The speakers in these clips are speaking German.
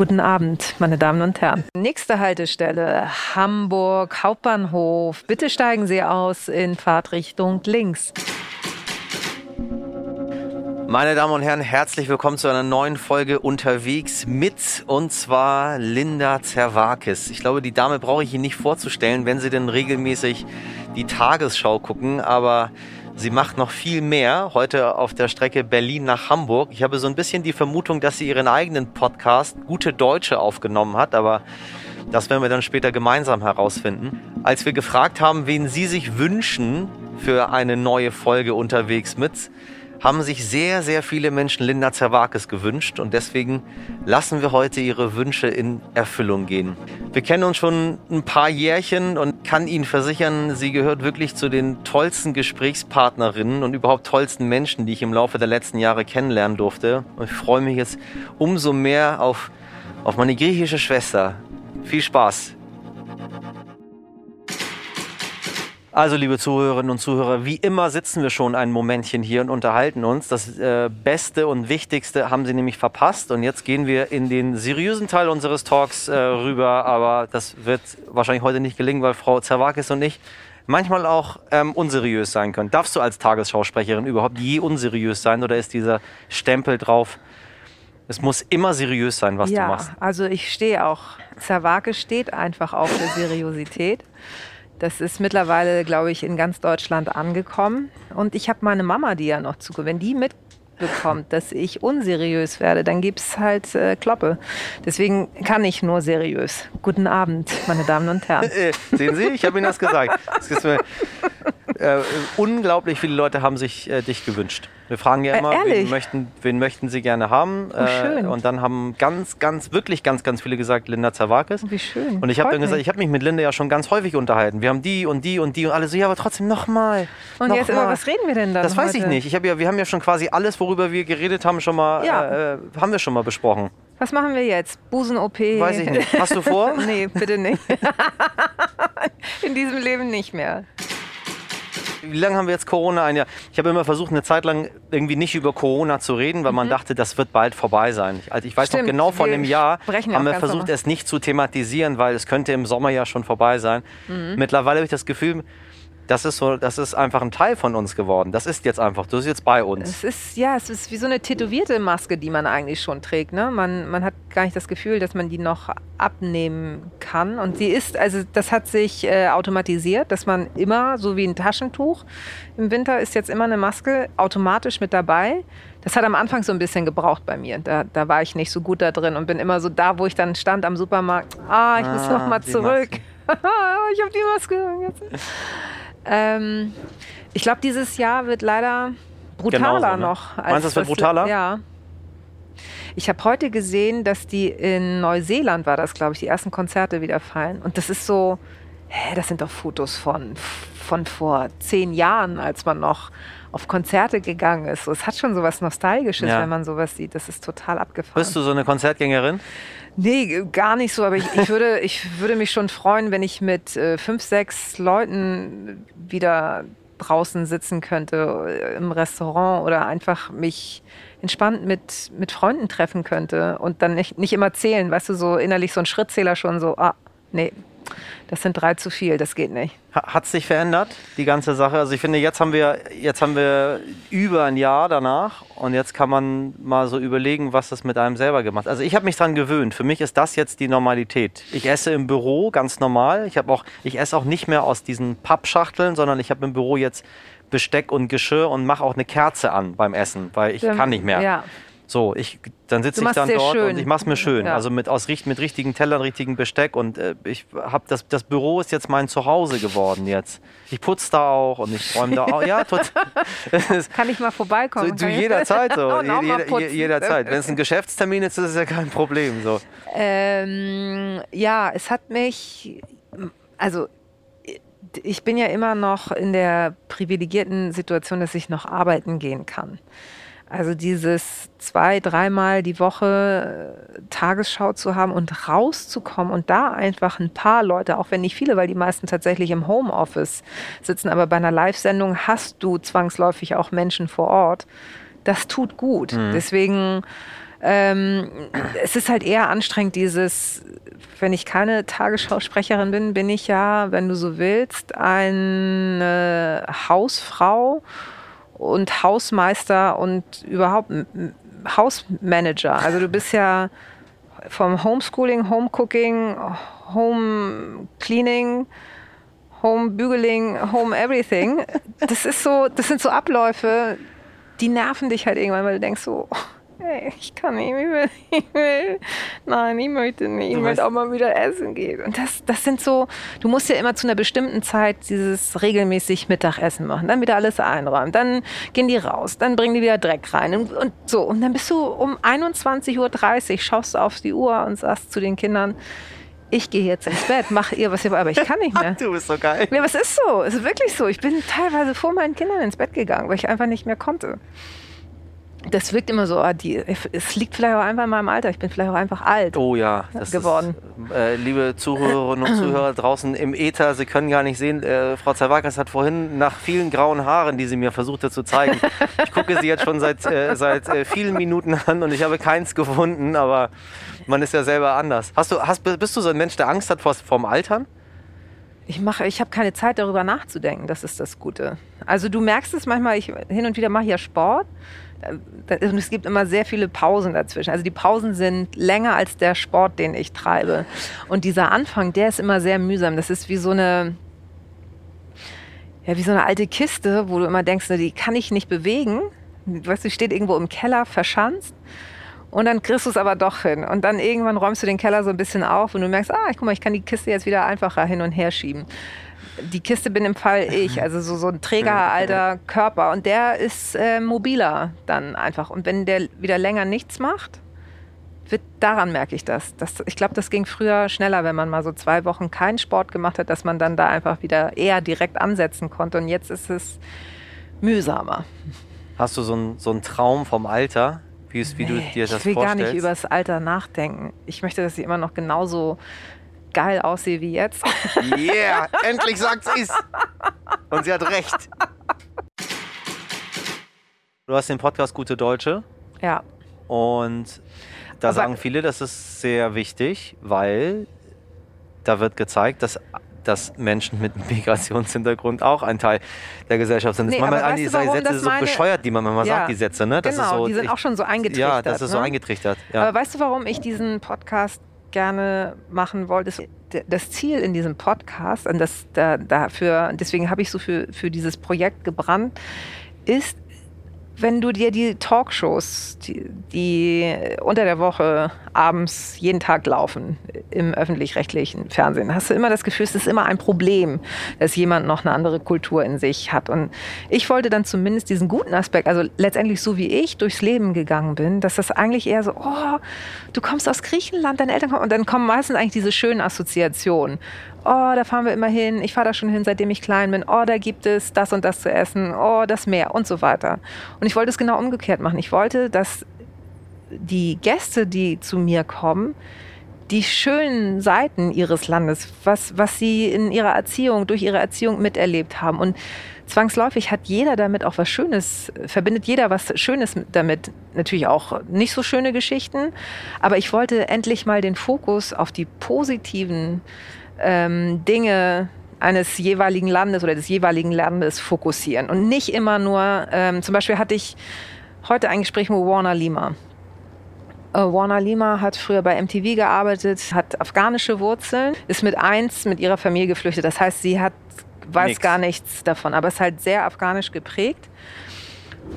Guten Abend, meine Damen und Herren. Nächste Haltestelle Hamburg Hauptbahnhof. Bitte steigen Sie aus in Fahrtrichtung links. Meine Damen und Herren, herzlich willkommen zu einer neuen Folge unterwegs mit und zwar Linda Zerwakis. Ich glaube, die Dame brauche ich Ihnen nicht vorzustellen, wenn Sie denn regelmäßig die Tagesschau gucken, aber sie macht noch viel mehr heute auf der Strecke Berlin nach Hamburg. Ich habe so ein bisschen die Vermutung, dass sie ihren eigenen Podcast Gute Deutsche aufgenommen hat, aber das werden wir dann später gemeinsam herausfinden. Als wir gefragt haben, wen Sie sich wünschen für eine neue Folge unterwegs mit, haben sich sehr, sehr viele Menschen Linda Zerwakis gewünscht und deswegen lassen wir heute ihre Wünsche in Erfüllung gehen. Wir kennen uns schon ein paar Jährchen und kann Ihnen versichern, sie gehört wirklich zu den tollsten Gesprächspartnerinnen und überhaupt tollsten Menschen, die ich im Laufe der letzten Jahre kennenlernen durfte. Und ich freue mich jetzt umso mehr auf, auf meine griechische Schwester. Viel Spaß! Also, liebe Zuhörerinnen und Zuhörer, wie immer sitzen wir schon ein Momentchen hier und unterhalten uns. Das äh, Beste und Wichtigste haben Sie nämlich verpasst. Und jetzt gehen wir in den seriösen Teil unseres Talks äh, rüber. Aber das wird wahrscheinlich heute nicht gelingen, weil Frau Zerwakis und ich manchmal auch ähm, unseriös sein können. Darfst du als Tagesschausprecherin überhaupt je unseriös sein oder ist dieser Stempel drauf? Es muss immer seriös sein, was ja, du machst. Also ich stehe auch. Zerwakis steht einfach auf der Seriosität. Das ist mittlerweile, glaube ich, in ganz Deutschland angekommen. Und ich habe meine Mama, die ja noch zukommt, wenn die mitbekommt, dass ich unseriös werde, dann gibt es halt äh, Kloppe. Deswegen kann ich nur seriös. Guten Abend, meine Damen und Herren. Äh, sehen Sie, ich habe Ihnen das gesagt. Das ist mir, äh, unglaublich viele Leute haben sich äh, dich gewünscht. Wir fragen ja Äh, immer, wen, möchten, wen möchten Sie gerne haben? Oh, schön. und dann haben ganz, ganz, wirklich ganz, ganz viele gesagt, Linda Zerwakis. Wie schön. Und ich habe dann gesagt, mich. ich habe mich mit Linda ja schon ganz häufig unterhalten. Wir haben die und die und die und alle so, ja, aber trotzdem nochmal. Und noch jetzt immer, mal. was reden wir denn dann Das weiß ich heute? nicht. Ich hab ja, wir haben ja schon quasi alles, worüber wir geredet haben, schon mal, Ja. äh, äh, haben wir schon mal besprochen. Was machen wir jetzt? Busen-OP? Weiß ich nicht. Hast du vor? nee, bitte nicht. In diesem Leben nicht mehr. Wie lange haben wir jetzt Corona? Ein Jahr. Ich habe immer versucht, eine Zeit lang irgendwie nicht über Corona zu reden, weil man dachte, das wird bald vorbei sein. Ich- Also ich weiß Mhm. Stimmt, noch genau, vor einem Jahr haben wir versucht, normal. es nicht zu thematisieren, weil es könnte im Sommer ja schon vorbei sein. Mhm. Mittlerweile habe ich das Gefühl, das ist, so, das ist einfach ein Teil von uns geworden. Das ist jetzt einfach, du bist jetzt bei uns. Es ist, ja, es ist wie so eine tätowierte Maske, die man eigentlich schon trägt. Ne? Man, man hat gar nicht das Gefühl, dass man die noch abnehmen kann. Und sie ist, also das hat sich äh, automatisiert, dass man immer, so wie ein Taschentuch, im Winter ist jetzt immer eine Maske automatisch mit dabei. Das hat am Anfang so ein bisschen gebraucht bei mir. Da, da war ich nicht so gut da drin und bin immer so da, wo ich dann stand am Supermarkt. Ah, ich muss Ah, noch mal zurück. ich habe die Maske. Ähm, ich glaube, dieses Jahr wird leider brutaler Genauso, ne? noch. als Meinst du, das wird brutaler? Ja. Ich habe heute gesehen, dass die in Neuseeland war das, glaube ich, die ersten Konzerte wieder fallen. Und das ist so, hä, das sind doch Fotos von, von vor zehn Jahren, als man noch auf Konzerte gegangen ist. So, es hat schon so was Nostalgisches, Ja. wenn man sowas sieht. Das ist total abgefahren. Bist du so eine Konzertgängerin? Nee, gar nicht so, aber ich, ich, würde, ich würde mich schon freuen, wenn ich mit äh, fünf, sechs Leuten wieder draußen sitzen könnte, äh, im Restaurant oder einfach mich entspannt mit, mit Freunden treffen könnte und dann nicht, nicht immer zählen, weißt du, so innerlich so ein Schrittzähler schon so, ah, nee, das sind drei zu viel, das geht nicht. Hat sich verändert, die ganze Sache? Also ich finde, jetzt haben wir, jetzt haben wir über ein Jahr danach und jetzt kann man mal so überlegen, was das mit einem selber gemacht hat. Also ich habe mich dran gewöhnt. Für mich ist das jetzt die Normalität. Ich esse im Büro ganz normal. Ich habe auch, ich esse auch nicht mehr aus diesen Pappschachteln, sondern ich habe im Büro jetzt Besteck und Geschirr und mache auch eine Kerze an beim Essen, weil ich Ähm, kann nicht mehr. Ja, So, ich, dann sitze ich dann dort schön. und ich mache es mir schön. Ja. Also mit, aus, mit richtigen Tellern, richtigen Besteck. Und äh, ich habe das, das Büro ist jetzt mein Zuhause geworden jetzt. Ich putze da auch und ich räume da auch. Ja, tot, kann ich mal vorbeikommen? so, du jederzeit so. Mal Jeder, jederzeit. Wenn es ein Geschäftstermin ist, ist es ja kein Problem. So. Ähm, ja, es hat mich, also ich bin ja immer noch in der privilegierten Situation, dass ich noch arbeiten gehen kann. Also dieses zwei, dreimal die Woche äh, Tagesschau zu haben und rauszukommen und da einfach ein paar Leute, auch wenn nicht viele, weil die meisten tatsächlich im Homeoffice sitzen, aber bei einer Live-Sendung hast du zwangsläufig auch Menschen vor Ort. Das tut gut. Deswegen Ähm, es ist halt eher anstrengend, dieses, wenn ich keine Tagesschausprecherin bin, bin ich ja, wenn du so willst, eine Hausfrau und Hausmeister und überhaupt Hausmanager. Also du bist ja vom Homeschooling, Homecooking, Home Cleaning, Home Bügeling, Home Everything. Das ist so, das sind so Abläufe, die nerven dich halt irgendwann, weil du denkst so, hey, ich kann nicht, ich will, ich will, nein, ich möchte nicht, ich du möchte auch mal wieder essen gehen. Und das, das sind so, du musst ja immer zu einer bestimmten Zeit dieses regelmäßig Mittagessen machen, dann wieder alles einräumen, dann gehen die raus, dann bringen die wieder Dreck rein und, und so. Und dann bist du um 21.30 Uhr, schaust du auf die Uhr und sagst zu den Kindern, ich gehe jetzt ins Bett, mache ihr, was ihr wollt, aber ich kann nicht mehr. du bist so geil. Ja, was ist so? Es ist wirklich so. Ich bin teilweise vor meinen Kindern ins Bett gegangen, weil ich einfach nicht mehr konnte. Das wirkt immer so, ah, die, es liegt vielleicht auch einfach in meinem Alter. Ich bin vielleicht auch einfach alt oh ja, geworden. Ist, äh, liebe Zuhörerinnen und Zuhörer draußen im Äther, Sie können gar nicht sehen, äh, Frau Zerwakas hat vorhin nach vielen grauen Haaren, die sie mir versuchte zu zeigen, ich gucke sie jetzt schon seit, äh, seit äh, vielen Minuten an und ich habe keins gefunden, aber man ist ja selber anders. Hast du, hast, bist du so ein Mensch, der Angst hat vor, vorm Altern? Ich, mache, ich habe keine Zeit darüber nachzudenken, das ist das Gute. Also du merkst es manchmal, ich, hin und wieder mache ich ja Sport und es gibt immer sehr viele Pausen dazwischen. Also die Pausen sind länger als der Sport, den ich treibe. Und dieser Anfang, der ist immer sehr mühsam. Das ist wie so eine, ja, wie so eine alte Kiste, wo du immer denkst, die kann ich nicht bewegen. Du weißt, die steht irgendwo im Keller verschanzt. Und dann kriegst du es aber doch hin. Und dann irgendwann räumst du den Keller so ein bisschen auf und du merkst, ah, guck mal, ich kann die Kiste jetzt wieder einfacher hin und her schieben. Die Kiste bin im Fall ich, also so, so ein trägeralter Körper. Und der ist äh, mobiler dann einfach. Und wenn der wieder länger nichts macht, wird, daran merke ich das. das ich glaube, das ging früher schneller, wenn man mal so zwei Wochen keinen Sport gemacht hat, dass man dann da einfach wieder eher direkt ansetzen konnte. Und jetzt ist es mühsamer. Hast du so einen so Traum vom Alter? Wie, wie nee, du dir das Ich will vorstellst? gar nicht über das Alter nachdenken. Ich möchte, dass ich immer noch genauso geil aussehe wie jetzt. Yeah, endlich sagt sie es. Und sie hat recht. Du hast den Podcast Gute Deutsche. Ja. Und da Aber sagen viele, das ist sehr wichtig, weil da wird gezeigt, dass dass Menschen mit Migrationshintergrund auch ein Teil der Gesellschaft sind. Nee, manchmal diese Sätze so bescheuert, die man manchmal ja, sagt, die Sätze. Ne? Das genau, so, die sind auch schon so eingetrichtert. Ja, das ist ne? so eingetrichtert. Ja. Aber weißt du, warum ich diesen Podcast gerne machen wollte? Das Ziel in diesem Podcast, und das da, dafür, deswegen habe ich so für, für dieses Projekt gebrannt, ist, wenn du dir die Talkshows, die, die, unter der Woche abends jeden Tag laufen im öffentlich-rechtlichen Fernsehen, hast du immer das Gefühl, es ist immer ein Problem, dass jemand noch eine andere Kultur in sich hat. Und ich wollte dann zumindest diesen guten Aspekt, also letztendlich so wie ich durchs Leben gegangen bin, dass das eigentlich eher so, oh, du kommst aus Griechenland, deine Eltern kommen, und dann kommen meistens eigentlich diese schönen Assoziationen oh, da fahren wir immer hin, ich fahre da schon hin, seitdem ich klein bin, oh, da gibt es das und das zu essen, oh, das Meer und so weiter. Und ich wollte es genau umgekehrt machen. Ich wollte, dass die Gäste, die zu mir kommen, die schönen Seiten ihres Landes, was, was sie in ihrer Erziehung, durch ihre Erziehung miterlebt haben. Und zwangsläufig hat jeder damit auch was Schönes, verbindet jeder was Schönes damit. Natürlich auch nicht so schöne Geschichten, aber ich wollte endlich mal den Fokus auf die positiven ähm, Dinge eines jeweiligen Landes oder des jeweiligen Landes fokussieren und nicht immer nur, ähm, zum Beispiel hatte ich heute ein Gespräch mit Warner Lima. Äh, Warner Lima hat früher bei MTV gearbeitet, hat afghanische Wurzeln, ist mit eins mit ihrer Familie geflüchtet. Das heißt, sie hat, weiß Nix. gar nichts davon, aber ist halt sehr afghanisch geprägt.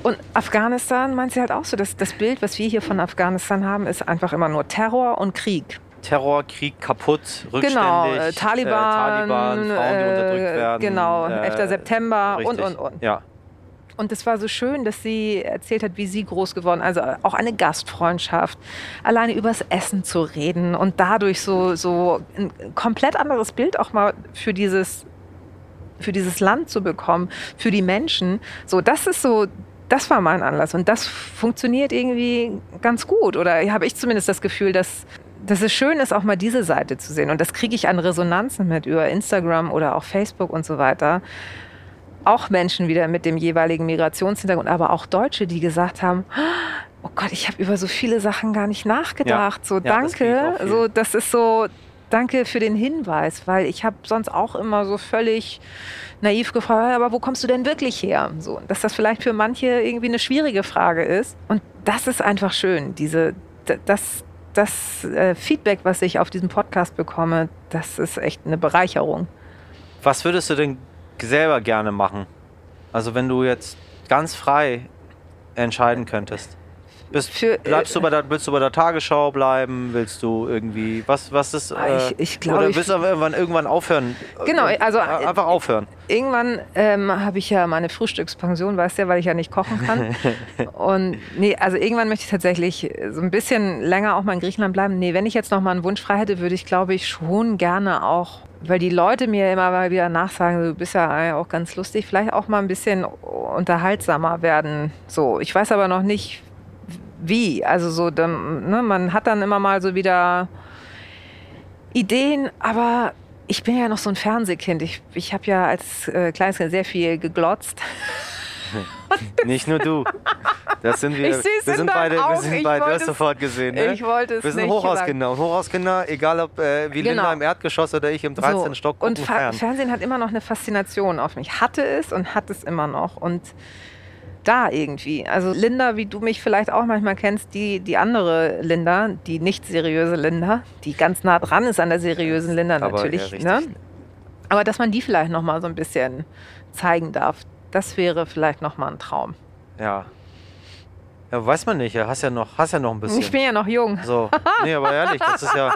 Und Afghanistan meint sie halt auch so, dass das Bild, was wir hier von Afghanistan haben, ist einfach immer nur Terror und Krieg. Terrorkrieg kaputt, rückständig. Genau, äh, Taliban, äh, Taliban, Frauen, die unterdrückt werden. Genau, 11. Äh, September richtig. und, und, und. Ja. Und es war so schön, dass sie erzählt hat, wie sie groß geworden ist. Also auch eine Gastfreundschaft, alleine übers Essen zu reden und dadurch so, so ein komplett anderes Bild auch mal für dieses, für dieses Land zu bekommen, für die Menschen. So, das ist so das war mein Anlass und das funktioniert irgendwie ganz gut. Oder habe ich zumindest das Gefühl, dass dass es schön ist, auch mal diese Seite zu sehen. Und das kriege ich an Resonanzen mit über Instagram oder auch Facebook und so weiter. Auch Menschen wieder mit dem jeweiligen Migrationshintergrund, aber auch Deutsche, die gesagt haben, oh Gott, ich habe über so viele Sachen gar nicht nachgedacht. Ja. So, Ja, das danke. viel. so, das ist so, danke für den Hinweis, weil ich habe sonst auch immer so völlig naiv gefragt, aber wo kommst du denn wirklich her? So, dass das vielleicht für manche irgendwie eine schwierige Frage ist. Und das ist einfach schön, diese, das, das äh, Feedback, was ich auf diesem Podcast bekomme, das ist echt eine Bereicherung. Was würdest du denn selber gerne machen? Also wenn du jetzt ganz frei entscheiden könntest. Bist, Für, äh, bleibst du bei der, willst du bei der Tagesschau bleiben? Willst du irgendwie, was, was ist, Ah, äh, ich- ich glaube, oder willst du aber irgendwann, irgendwann aufhören? Genau, also, Äh, äh, einfach aufhören. Irgendwann ähm, habe ich ja meine Frühstückspension, weißt du ja, weil ich ja nicht kochen kann. Und nee, also irgendwann möchte ich tatsächlich so ein bisschen länger auch mal in Griechenland bleiben. Nee, wenn ich jetzt noch mal einen Wunsch frei hätte, würde ich, glaube ich, schon gerne auch, weil die Leute mir immer mal wieder nachsagen, du bist ja auch ganz lustig, vielleicht auch mal ein bisschen unterhaltsamer werden. So, ich weiß aber noch nicht, wie. Also so, dann, ne, man hat dann immer mal so wieder Ideen, aber ich bin ja noch so ein Fernsehkind. Ich, ich habe ja als äh, kleines Kind sehr viel geglotzt. Nicht nur du. Das sind wir. Wir in sind beide, wir sind beide, du hast es- sofort gesehen. Ne? Ich wollte es wir sind. Hochhauskinder. Und Hochhauskinder, egal ob äh, wie Linda Genau. im Erdgeschoss oder ich im 13. So, Stock Und fern. Fernsehen hat immer noch eine Faszination auf mich. Hatte es und hat es immer noch. Und da irgendwie. Also Linda, wie du mich vielleicht auch manchmal kennst, die, die andere Linda, die nicht seriöse Linda, die ganz nah dran ist an der seriösen Linda Aber, natürlich. ja, ne? Aber dass man die vielleicht noch mal so ein bisschen zeigen darf, das wäre vielleicht noch mal ein Traum. Ja. Ja, weiß man nicht. Hast ja noch, hast ja noch ein bisschen. Ich bin ja noch jung, so. Nee, aber ehrlich, das ist ja.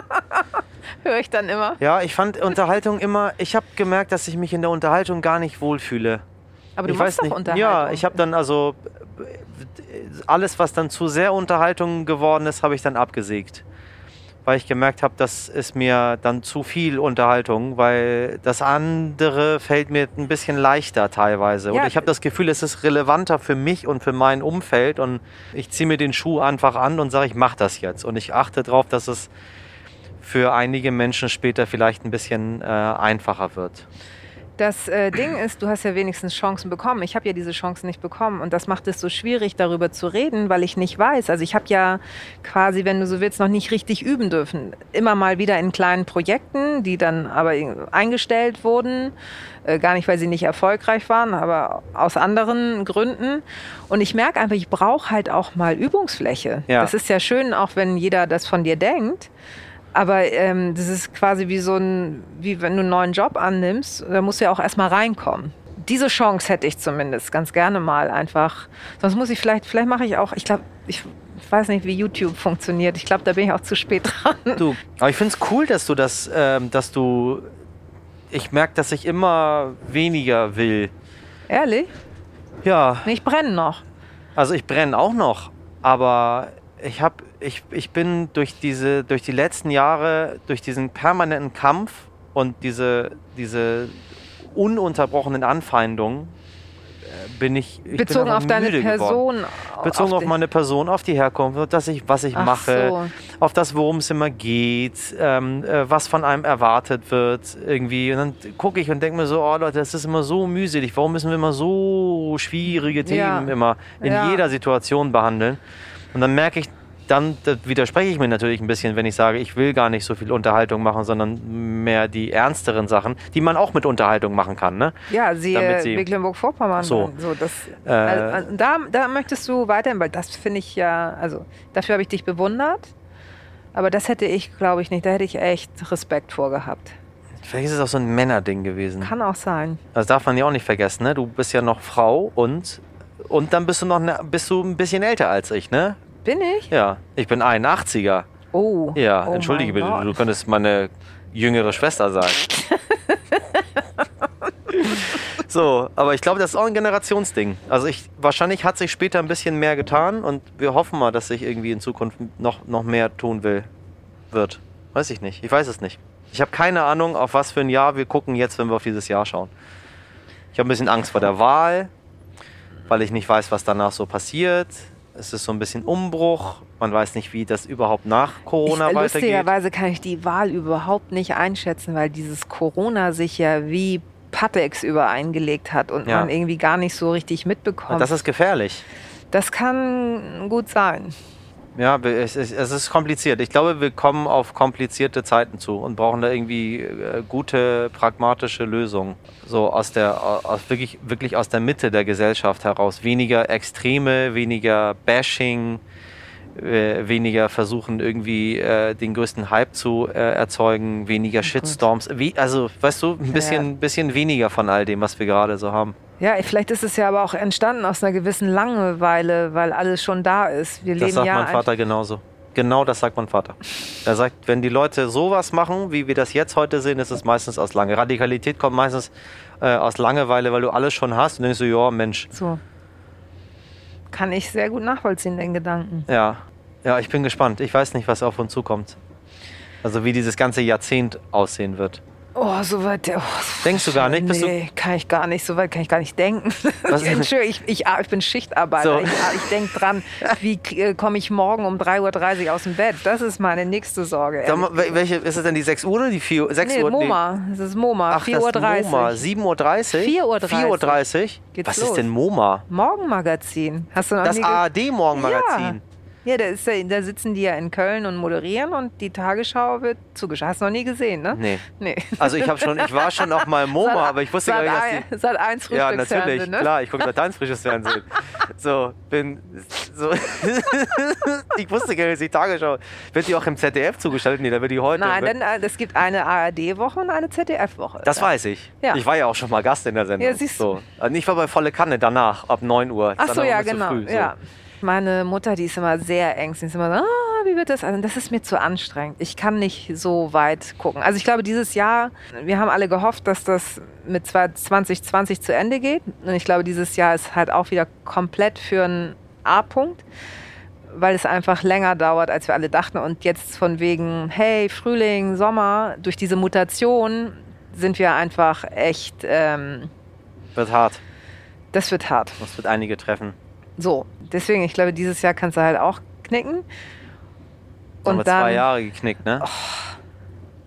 höre ich dann immer. Ja, ich fand Unterhaltung immer. Ich habe gemerkt, dass ich mich in der Unterhaltung gar nicht wohlfühle. Aber du ich nicht. doch Unterhaltung. Ja, ich habe dann also alles, was dann zu sehr Unterhaltung geworden ist, habe ich dann abgesägt. Weil ich gemerkt habe, das ist mir dann zu viel Unterhaltung, weil das andere fällt mir ein bisschen leichter teilweise. Ja. Und ich habe das Gefühl, es ist relevanter für mich und für mein Umfeld. Und ich ziehe mir den Schuh einfach an und sage, ich mache das jetzt. Und ich achte darauf, dass es für einige Menschen später vielleicht ein bisschen äh, einfacher wird. Das äh, Ding ist, du hast ja wenigstens Chancen bekommen. Ich habe ja diese Chancen nicht bekommen und das macht es so schwierig, darüber zu reden, weil ich nicht weiß. Also ich habe ja quasi, wenn du so willst, noch nicht richtig üben dürfen. Immer mal wieder in kleinen Projekten, die dann aber eingestellt wurden. Äh, gar nicht, weil sie nicht erfolgreich waren, aber aus anderen Gründen. Und ich merke einfach, ich brauche halt auch mal Übungsfläche. Ja. Das ist ja schön, auch wenn jeder das von dir denkt. Aber ähm, das ist quasi wie so ein, wie wenn du einen neuen Job annimmst, da musst du ja auch erstmal reinkommen. Diese Chance hätte ich zumindest ganz gerne mal einfach. Sonst muss ich vielleicht, vielleicht mache ich auch, ich glaube, ich, ich weiß nicht, wie YouTube funktioniert. Ich glaube, da bin ich auch zu spät dran. Du, aber ich finde es cool, dass du das, ähm, dass du. Ich merke, dass ich immer weniger will. Ehrlich? Ja, ich brenne noch. also ich brenne auch noch, aber ich habe, ich, ich bin durch diese, durch die letzten Jahre, durch diesen permanenten Kampf und diese, diese ununterbrochenen Anfeindungen, äh, bin ich, ich Bezogen bin auf deine müde geworden. Person. Bezogen auf, die- meine Person, auf die Herkunft, dass ich, was ich Ach mache, so. auf das, worum es immer geht, ähm, äh, was von einem erwartet wird, irgendwie. Und dann gucke ich und denke mir so, oh Leute, das ist immer so mühselig. Warum müssen wir immer so schwierige Ja. Themen immer in Ja. jeder Situation behandeln? Und dann merke ich, dann da widerspreche ich mir natürlich ein bisschen, wenn ich sage, ich will gar nicht so viel Unterhaltung machen, sondern mehr die ernsteren Sachen, die man auch mit Unterhaltung machen kann. Ne? Ja, siehe sie- Mecklenburg-Vorpommern. So. So, das, Äh, also, da, da möchtest du weiterhin, weil das finde ich ja, also dafür habe ich dich bewundert. Aber das hätte ich, glaube ich, nicht. Da hätte ich echt Respekt vor gehabt. Vielleicht ist es auch so ein Männerding gewesen. Kann auch sein. Das darf man ja auch nicht vergessen, ne? Du bist ja noch Frau und, und dann bist du noch ne, bist du ein bisschen älter als ich, ne? Bin ich? Ja, ich bin 81er. Oh. Ja, oh entschuldige bitte, Gott. du könntest meine jüngere Schwester sein. so, aber ich glaube, das ist auch ein Generationsding. Also ich, wahrscheinlich hat sich später ein bisschen mehr getan und wir hoffen mal, dass sich irgendwie in Zukunft noch, noch mehr tun will, wird. Weiß ich nicht. Ich weiß es nicht. Ich habe keine Ahnung, auf was für ein Jahr wir gucken jetzt, wenn wir auf dieses Jahr schauen. Ich habe ein bisschen Angst vor der Wahl, weil ich nicht weiß, was danach so passiert. Es ist so ein bisschen Umbruch. Man weiß nicht, wie das überhaupt nach Corona ich, weitergeht. lustigerweise kann ich die Wahl überhaupt nicht einschätzen, weil dieses Corona sich ja wie Patex übereingelegt hat und Ja. man irgendwie gar nicht so richtig mitbekommt. Und das ist gefährlich. Das kann gut sein. Ja, es ist, es ist kompliziert. Ich glaube, wir kommen auf komplizierte Zeiten zu und brauchen da irgendwie äh, gute, pragmatische Lösungen. So aus der, aus wirklich, wirklich aus der Mitte der Gesellschaft heraus. Weniger Extreme, weniger Bashing, äh, weniger versuchen, irgendwie äh, den größten Hype zu äh, erzeugen, weniger oh Shitstorms. Wie, also, weißt du, ein bisschen, ja. bisschen weniger von all dem, was wir gerade so haben. Ja, vielleicht ist es ja aber auch entstanden aus einer gewissen Langeweile, weil alles schon da ist. Wir das leben sagt ja mein Vater genauso. Genau das sagt mein Vater. Er sagt, wenn die Leute sowas machen, wie wir das jetzt heute sehen, ist es meistens aus Lange. Radikalität kommt meistens äh, aus Langeweile, weil du alles schon hast und denkst so, ja, Mensch. So. Kann ich sehr gut nachvollziehen, den Gedanken. Ja. Ja, ich bin gespannt. Ich weiß nicht, was auf uns zukommt. Also wie dieses ganze Jahrzehnt aussehen wird. Oh, so weit. Oh, Denkst du gar nicht? Bist nee, kann ich gar nicht. So weit kann ich gar nicht denken. Entschuldigung, ich, ich, ich, bin Schichtarbeiter. So. Ich, ich denke dran, wie äh, komme ich morgen um 3.30 Uhr aus dem Bett? Das ist meine nächste Sorge. Mal, welche, ist es denn die 6 Uhr oder die 4 6 nee, Uhr? MoMA. Das ist MoMA. 4.30 Uhr. MoMA. 7.30 Uhr? 4.30 Uhr. 4.30 Uhr? Was los? ist denn MoMA? Morgenmagazin. Hast du noch das ARD-Morgenmagazin. Ja. Ja, da, ist, da sitzen die ja in Köln und moderieren und die Tagesschau wird zugeschaut. Hast du noch nie gesehen, ne? Nee. nee. Also ich habe schon, ich war schon auch mal im MoMA, Sat, aber ich wusste gar nicht, dass die... Sat 1 Ja, natürlich, ne? klar, ich gucke Sat 1 frisches Fernsehen. So, bin... So ich wusste gar nicht, dass die Tagesschau... Wird die auch im ZDF zugeschaltet? Nee, da wird die heute... Nein, denn äh, es gibt eine ARD-Woche und eine ZDF-Woche. Das ja. weiß ich. Ja. Ich war ja auch schon mal Gast in der Sendung. Ja, siehst du. So. Also ich war bei Volle Kanne danach, ab 9 Uhr. Ach so, ja, genau. Früh, so. ja. Meine Mutter, die ist immer sehr ängstlich. Die ist immer so, ah, wie wird das? Also das ist mir zu anstrengend. Ich kann nicht so weit gucken. Also ich glaube, dieses Jahr, wir haben alle gehofft, dass das mit 2020 zu Ende geht. Und ich glaube, dieses Jahr ist halt auch wieder komplett für einen A-Punkt weil es einfach länger dauert, als wir alle dachten. Und jetzt von wegen, hey, Frühling, Sommer, durch diese Mutation sind wir einfach echt. Ähm, wird hart. Das wird hart. Das wird einige treffen. So, deswegen, ich glaube, dieses Jahr kannst du halt auch knicken. Und haben wir dann, zwei Jahre geknickt, ne? Oh.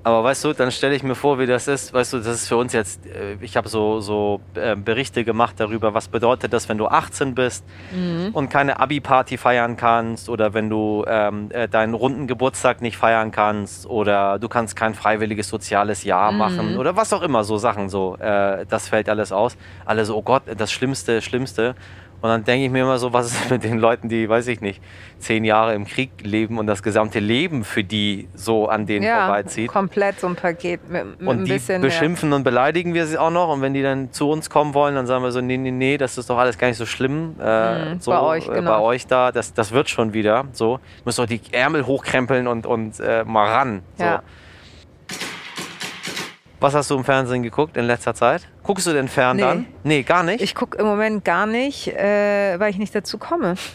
Aber weißt du, dann stelle ich mir vor, wie das ist. Weißt du, das ist für uns jetzt, äh, ich habe so, so äh, Berichte gemacht darüber, was bedeutet das, wenn du 18 bist mhm. und keine Abi-Party feiern kannst oder wenn du ähm, äh, deinen runden Geburtstag nicht feiern kannst oder du kannst kein freiwilliges soziales Jahr mhm. machen oder was auch immer, so Sachen so. Äh, das fällt alles aus. Alle so, oh Gott, das Schlimmste, Schlimmste. Und dann denke ich mir immer so, was ist mit den Leuten, die, weiß ich nicht, zehn Jahre im Krieg leben und das gesamte Leben für die so an denen ja, vorbeizieht. komplett so ein Paket mit, mit Und ein die bisschen beschimpfen mehr. und beleidigen wir sie auch noch. Und wenn die dann zu uns kommen wollen, dann sagen wir so, nee, nee, nee, das ist doch alles gar nicht so schlimm. Äh, mhm, so, bei euch, äh, genau. Bei euch da, das, das wird schon wieder. So, müsst doch die Ärmel hochkrempeln und, und äh, mal ran. So. Ja. Was hast du im Fernsehen geguckt in letzter Zeit? Guckst du denn fern nee. dann? Nee, gar nicht? Ich gucke im Moment gar nicht, äh, weil ich nicht dazu komme.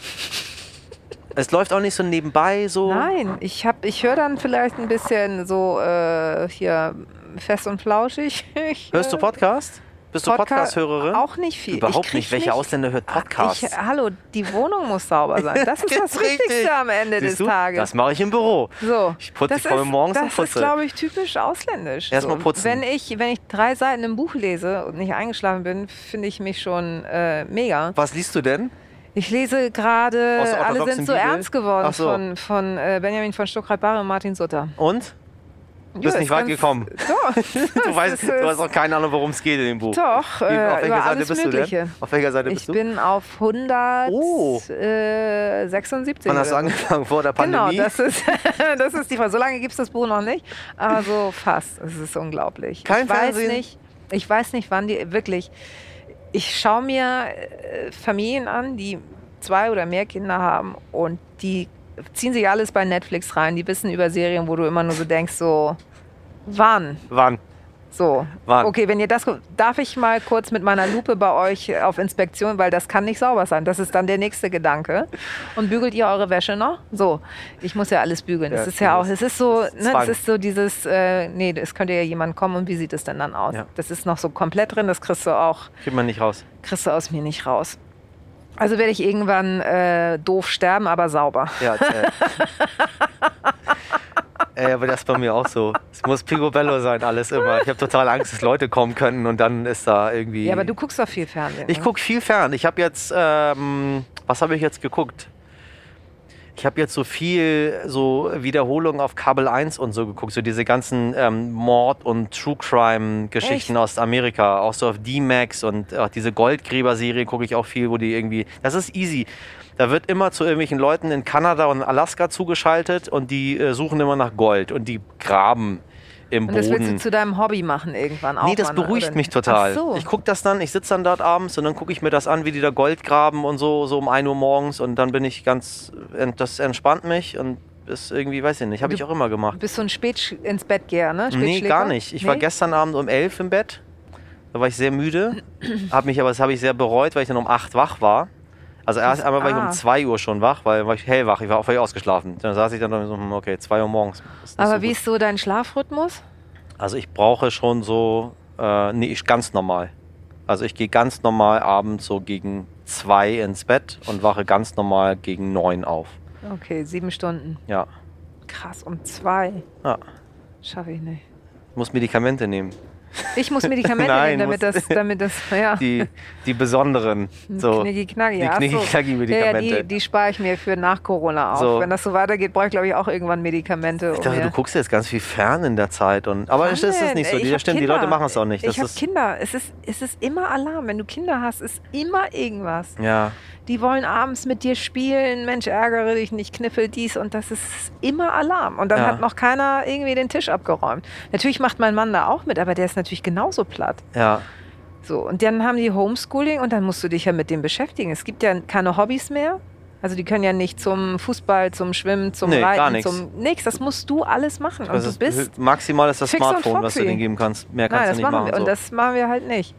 Es läuft auch nicht so nebenbei so? Nein, ich, ich höre dann vielleicht ein bisschen so äh, hier fest und flauschig. Hörst du Podcast? Bist du Podcast-Hörerin? Auch nicht viel. Überhaupt nicht. Welcher Ausländer hört Podcasts? Ich, hallo, die Wohnung muss sauber sein. Das ist das Wichtigste am Ende Siehst des du? Tages. Das mache ich im Büro. So. Ich putze, ich komme morgens das und putze. Das ist, glaube ich, typisch ausländisch. Erstmal putzen. Wenn ich, wenn ich drei Seiten im Buch lese und nicht eingeschlafen bin, finde ich mich schon äh, mega. Was liest du denn? Ich lese gerade Alle sind so Bibel? ernst geworden so. von, von äh, Benjamin von Stuckrad-Barre und Martin Sutter. Und? Du bist ja, nicht weit gekommen. Doch. du, weißt, du hast auch keine Ahnung, worum es geht in dem Buch. Doch, Wie, auf welcher Seite bist Mögliche. du denn? Auf welcher Seite bist ich du? Ich bin auf 176. Oh. Wann hast du angefangen? Vor der Pandemie? Genau, das ist, das ist die Frage. So lange gibt es das Buch noch nicht, aber so fast. Es ist unglaublich. Kein ich Fernsehen? Weiß nicht, ich weiß nicht, wann die wirklich... Ich schaue mir äh, Familien an, die zwei oder mehr Kinder haben und die ziehen sich alles bei Netflix rein. Die wissen über Serien, wo du immer nur so denkst, so, wann? Wann? So, Wann? okay, wenn ihr das, darf ich mal kurz mit meiner Lupe bei euch auf Inspektion, weil das kann nicht sauber sein. Das ist dann der nächste Gedanke. Und bügelt ihr eure Wäsche noch? So, ich muss ja alles bügeln. Ja, das ist ja auch, es ist so, ne, das ist so dieses, äh, nee, es könnte ja jemand kommen und wie sieht es denn dann aus? Ja. Das ist noch so komplett drin, das kriegst du auch. Kriegt man nicht raus. Kriegst du aus mir nicht raus. Also werde ich irgendwann äh, doof sterben, aber sauber. Ja, äh. Ey, aber das ist bei mir auch so. Es muss Picobello sein, alles immer. Ich habe total Angst, dass Leute kommen könnten und dann ist da irgendwie. Ja, aber du guckst doch viel Fernsehen. Ich ne? gucke viel fern. Ich habe jetzt, ähm, was habe ich jetzt geguckt? Ich habe jetzt so viel so Wiederholungen auf Kabel 1 und so geguckt, so diese ganzen ähm, Mord- und True Crime-Geschichten aus Amerika, auch so auf D-Max und auch diese Goldgräber-Serie gucke ich auch viel, wo die irgendwie, das ist easy. Da wird immer zu irgendwelchen Leuten in Kanada und Alaska zugeschaltet und die äh, suchen immer nach Gold und die graben im Und das willst du Boden. zu deinem Hobby machen irgendwann auch. Nee, das beruhigt Oder mich total. Ach so. Ich gucke das dann, ich sitze dann dort abends und dann gucke ich mir das an, wie die da Gold graben und so, so um 1 Uhr morgens und dann bin ich ganz, das entspannt mich und ist irgendwie, weiß ich nicht, habe ich auch immer gemacht. Du bist so ein Spät ins Bett geher, ne? Nee, gar nicht. Ich war Nee? gestern Abend um 11 im Bett, da war ich sehr müde, habe mich aber, das habe ich sehr bereut, weil ich dann um 8 wach war. Also erst einmal war ich ah. um 2 Uhr schon wach, weil war ich hellwach, ich war auch völlig ausgeschlafen. Dann saß ich dann so, hm, okay, 2 Uhr morgens. Aber so wie gut. ist so dein Schlafrhythmus? Also ich brauche schon so, äh, nee, ich ganz normal. Also ich gehe ganz normal abends so gegen zwei ins Bett und wache ganz normal gegen neun auf. Okay, sieben Stunden. Ja, Krass, um zwei. ja. Schaffe ich nicht. Ich muss Medikamente nehmen. Ich muss Medikamente Nein, nehmen, damit das, damit das, ja. Die, die besonderen. So. Knicki knacki, die. Knicki-Knacki-Medikamente. Ja, ja, die, die spare ich mir für nach Corona auf. So. Wenn das so weitergeht, brauche ich glaube ich auch irgendwann Medikamente. Ich um dachte, mir- du guckst jetzt ganz viel fern in der Zeit. Und, aber das ist nicht so. Die, hab stimmt, die. Leute machen es auch nicht. Das ich habe Kinder. Es ist, es ist immer Alarm. Wenn du Kinder hast, ist immer irgendwas. ja, Die wollen abends mit dir spielen. Mensch, ärgere dich nicht, kniffel dies und das ist immer Alarm. Und dann Ja. hat noch keiner irgendwie den Tisch abgeräumt. Natürlich macht mein Mann da auch mit, aber der ist natürlich genauso platt. ja. So, und dann haben die Homeschooling und dann musst du dich ja mit dem beschäftigen. Es gibt ja keine Hobbys mehr. Also die können ja nicht zum Fußball, zum Schwimmen, zum Nee, Reiten, zum nichts. Das musst du alles machen. Und Das du ist bist maximal ist das Smartphone, was du denen geben kannst. Mehr kannst Nein, du das nicht machen machen. wir. Und so. das machen wir halt nicht.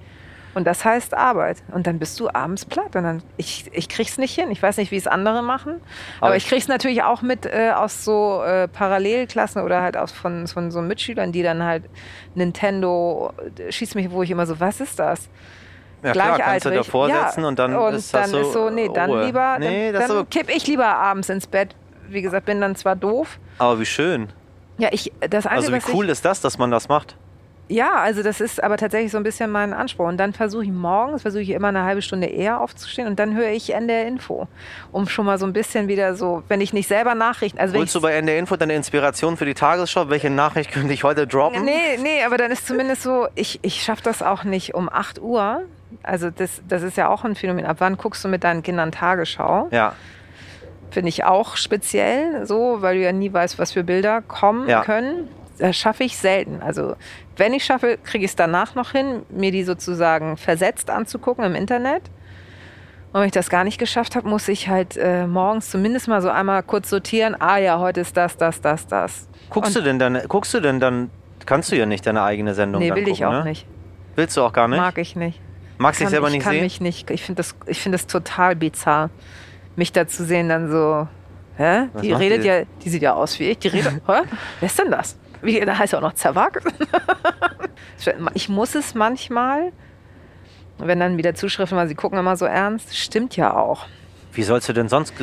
Und das heißt Arbeit. Und dann bist du abends platt. Und dann, ich, ich krieg's nicht hin. Ich weiß nicht, wie es andere machen. Aber, Aber ich krieg's natürlich auch mit äh, aus so äh, Parallelklassen oder halt aus von, von so Mitschülern, die dann halt Nintendo, äh, schieß mich, wo ich immer so, was ist das? ja, klar, kannst du davor Ja, und dann und ist dann das so, ist so, nee, dann Ruhe. lieber, Nee, dann, ist dann so, kipp ich lieber abends ins Bett. Wie gesagt, bin dann zwar doof. aber wie schön. Ja, ich, das Einzige, Also wie cool ist das, dass man das macht? Ja, also das ist aber tatsächlich so ein bisschen mein Anspruch. Und dann versuche ich morgens, versuche ich immer eine halbe Stunde eher aufzustehen und dann höre ich NDR Info, um schon mal so ein bisschen wieder so, wenn ich nicht selber Nachrichten, also Holst du bei NDR Info deine Inspiration für die Tagesschau? Welche Nachricht könnte ich heute droppen? Nee, nee, aber dann ist zumindest so, ich, ich schaffe das auch nicht um 8 Uhr. Also das, das ist ja auch ein Phänomen. Ab wann guckst du mit deinen Kindern Tagesschau? Ja, Finde ich auch speziell, so, weil du ja nie weißt, was für Bilder kommen Ja. können. Das schaffe ich selten. Also wenn ich schaffe, kriege ich es danach noch hin, mir die sozusagen versetzt anzugucken im Internet. Und wenn ich das gar nicht geschafft habe, muss ich halt äh, morgens zumindest mal so einmal kurz sortieren. Ah ja, heute ist das, das, das, das. guckst du denn dann, guckst du denn dann, kannst du ja nicht deine eigene Sendung Nee, will gucken, ich auch ne? nicht. Willst du auch gar nicht? Mag ich nicht. Magst du dich kann, selber ich nicht kann sehen? mich nicht. Ich finde das, ich finde das total bizarr, mich da zu sehen, dann so. Hä? Was Die redet die? ja, die sieht ja aus wie ich. Die redet. hä? Wer ist denn das? Wie, da heißt ja auch noch Zerwag. ich muss es manchmal, wenn dann wieder Zuschriften, weil sie gucken immer so ernst, stimmt ja auch. Wie sollst du denn sonst?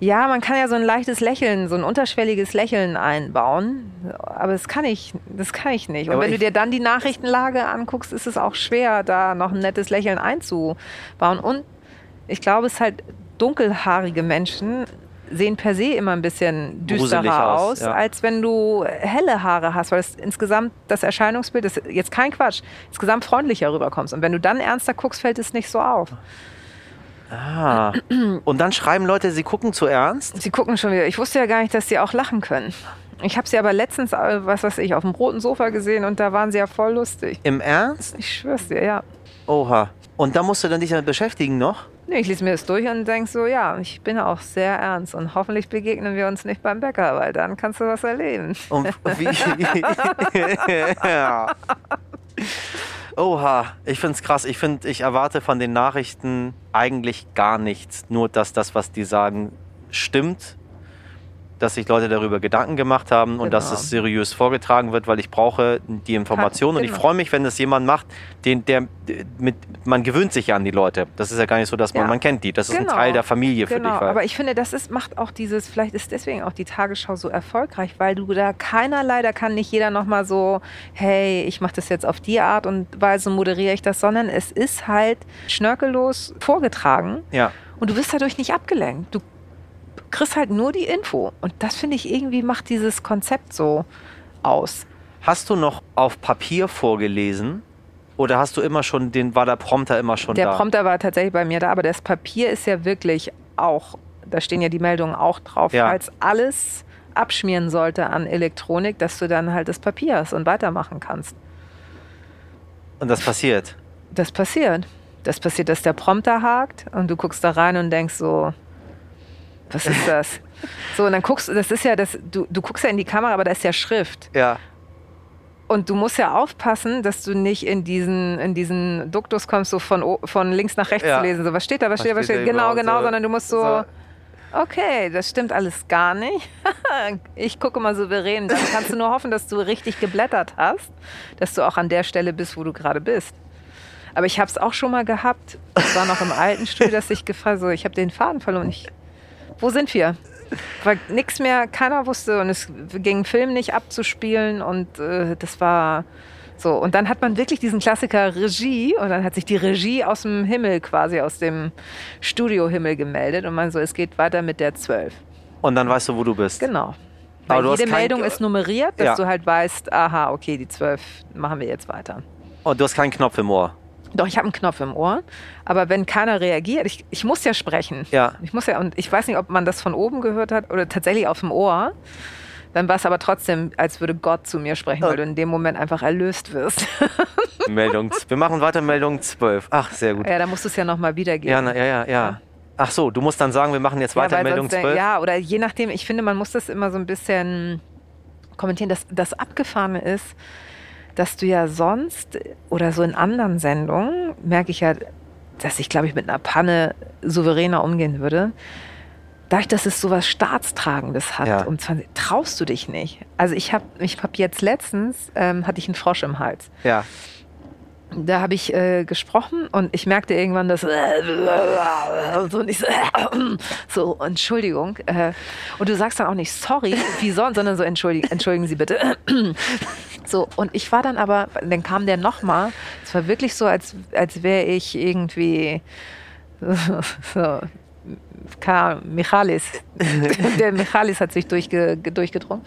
Ja, man kann ja so ein leichtes Lächeln, so ein unterschwelliges Lächeln einbauen, aber das kann ich, das kann ich nicht. Und Aber wenn du dir dann die Nachrichtenlage anguckst, ist es auch schwer, da noch ein nettes Lächeln einzubauen. Und ich glaube, es ist halt dunkelhaarige Menschen sehen per se immer ein bisschen Gruselig düsterer aus, aus, ja. als wenn du helle Haare hast, weil es insgesamt das Erscheinungsbild ist jetzt kein Quatsch, insgesamt freundlicher rüberkommst. Und wenn du dann ernster guckst, fällt es nicht so auf. Ah. Und dann schreiben Leute, sie gucken zu ernst? Sie gucken schon wieder. Ich wusste ja gar nicht, dass sie auch lachen können. Ich habe sie aber letztens, äh, was weiß ich, auf dem roten Sofa gesehen und da waren sie ja voll lustig. Im Ernst? Ich schwör's dir, ja. Oha. Und da musst du dann dich damit beschäftigen noch? Nee, ich lese mir das durch und denke so, ja, ich bin auch sehr ernst und hoffentlich begegnen wir uns nicht beim Bäcker, weil dann kannst du was erleben. Und wie? ja. Oha, ich find's krass. Ich finde, ich erwarte von den Nachrichten eigentlich gar nichts. Nur, dass das, was die sagen, stimmt. Dass sich Leute darüber Gedanken gemacht haben und dass Genau. es seriös vorgetragen wird, weil ich brauche die Information und ich genau. freue mich, wenn das jemand macht, den der mit man gewöhnt sich ja an die Leute. Das ist ja gar nicht so, dass man Ja. man kennt die. Das ist Genau. ein Teil der Familie für Genau, dich. Aber ich finde, das ist, macht auch dieses, vielleicht ist deswegen auch die Tagesschau so erfolgreich, weil du da keinerlei, da kann nicht jeder nochmal so, hey, ich mache das jetzt auf die Art und Weise moderiere ich das, sondern es ist halt schnörkellos vorgetragen ja. und du wirst dadurch nicht abgelenkt. Du kriegst halt nur die Info und das finde ich irgendwie macht dieses Konzept so aus. Hast du noch auf Papier vorgelesen oder hast du immer schon den war der Prompter immer schon Der da? Prompter war tatsächlich bei mir da, aber das Papier ist ja wirklich auch, da stehen ja die Meldungen auch drauf, Ja. falls alles abschmieren sollte an Elektronik, dass du dann halt das Papier hast und weitermachen kannst. und das passiert. Das passiert. Das passiert, dass der Prompter hakt und du guckst da rein und denkst so, was ist das? So, und dann guckst du, das ist ja das, du, du guckst ja in die Kamera, aber da ist ja Schrift. Ja. Und du musst ja aufpassen, dass du nicht in diesen, in diesen Duktus kommst, so von, von links nach rechts Ja. zu lesen. So, was steht da, was, Was steht da, was steht da Genau, genau, so? sondern du musst so, So. okay, das stimmt alles gar nicht. ich gucke mal souverän. Dann kannst du nur hoffen, dass du richtig geblättert hast, dass du auch an der Stelle bist, wo du gerade bist. Aber ich habe es auch schon mal gehabt, das war noch im alten Studio, dass ich gefragt so, ich habe den Faden verloren. Ich, wo sind wir? Weil nichts mehr, keiner wusste und es ging Film nicht abzuspielen und äh, das war so. Und dann hat man wirklich diesen Klassiker Regie und dann hat sich die Regie aus dem Himmel quasi, aus dem Studiohimmel gemeldet und man so, es geht weiter mit der 12. Und dann weißt du, wo du bist. Genau. Aber Weil jede Meldung ist nummeriert, dass Ja. du halt weißt, aha, okay, die 12 machen wir jetzt weiter. Und du hast keinen Knopf im Ohr. Doch, ich habe einen Knopf im Ohr, aber wenn keiner reagiert, ich, ich muss ja sprechen. Ja. Ich muss ja, und ich weiß nicht, ob man das von oben gehört hat oder tatsächlich auf dem Ohr. Dann war es aber trotzdem, als würde Gott zu mir sprechen, weil du in dem Moment einfach erlöst wirst. Meldung. Wir machen weiter Meldung 12. Ach, sehr gut. ja, dann musst du es ja nochmal wiedergeben. Ja, na, ja, ja, ja. Ach so, du musst dann sagen, wir machen jetzt weiter weil Meldung sonst denk- 12. Ja, oder je nachdem, ich finde, man muss das immer so ein bisschen kommentieren. Das, das Abgefahrene ist, dass du ja sonst oder so in anderen Sendungen, merke ich ja, dass ich, glaube ich, mit einer Panne souveräner umgehen würde. Dadurch, dass es sowas Staatstragendes hat, Ja. um 20, traust du dich nicht. Also ich habe ich hab jetzt letztens, ähm, hatte ich einen Frosch im Hals. Ja. Da habe ich äh, gesprochen und ich merkte irgendwann das so und ich so, so Entschuldigung äh, und du sagst dann auch nicht sorry wie sonst, sondern so entschuldigen, entschuldigen Sie bitte. So und ich war dann aber, dann kam der nochmal. Es war wirklich so, als als wäre ich irgendwie so, Ahnung, Michalis. Der Michalis hat sich durchge, durchgedrungen.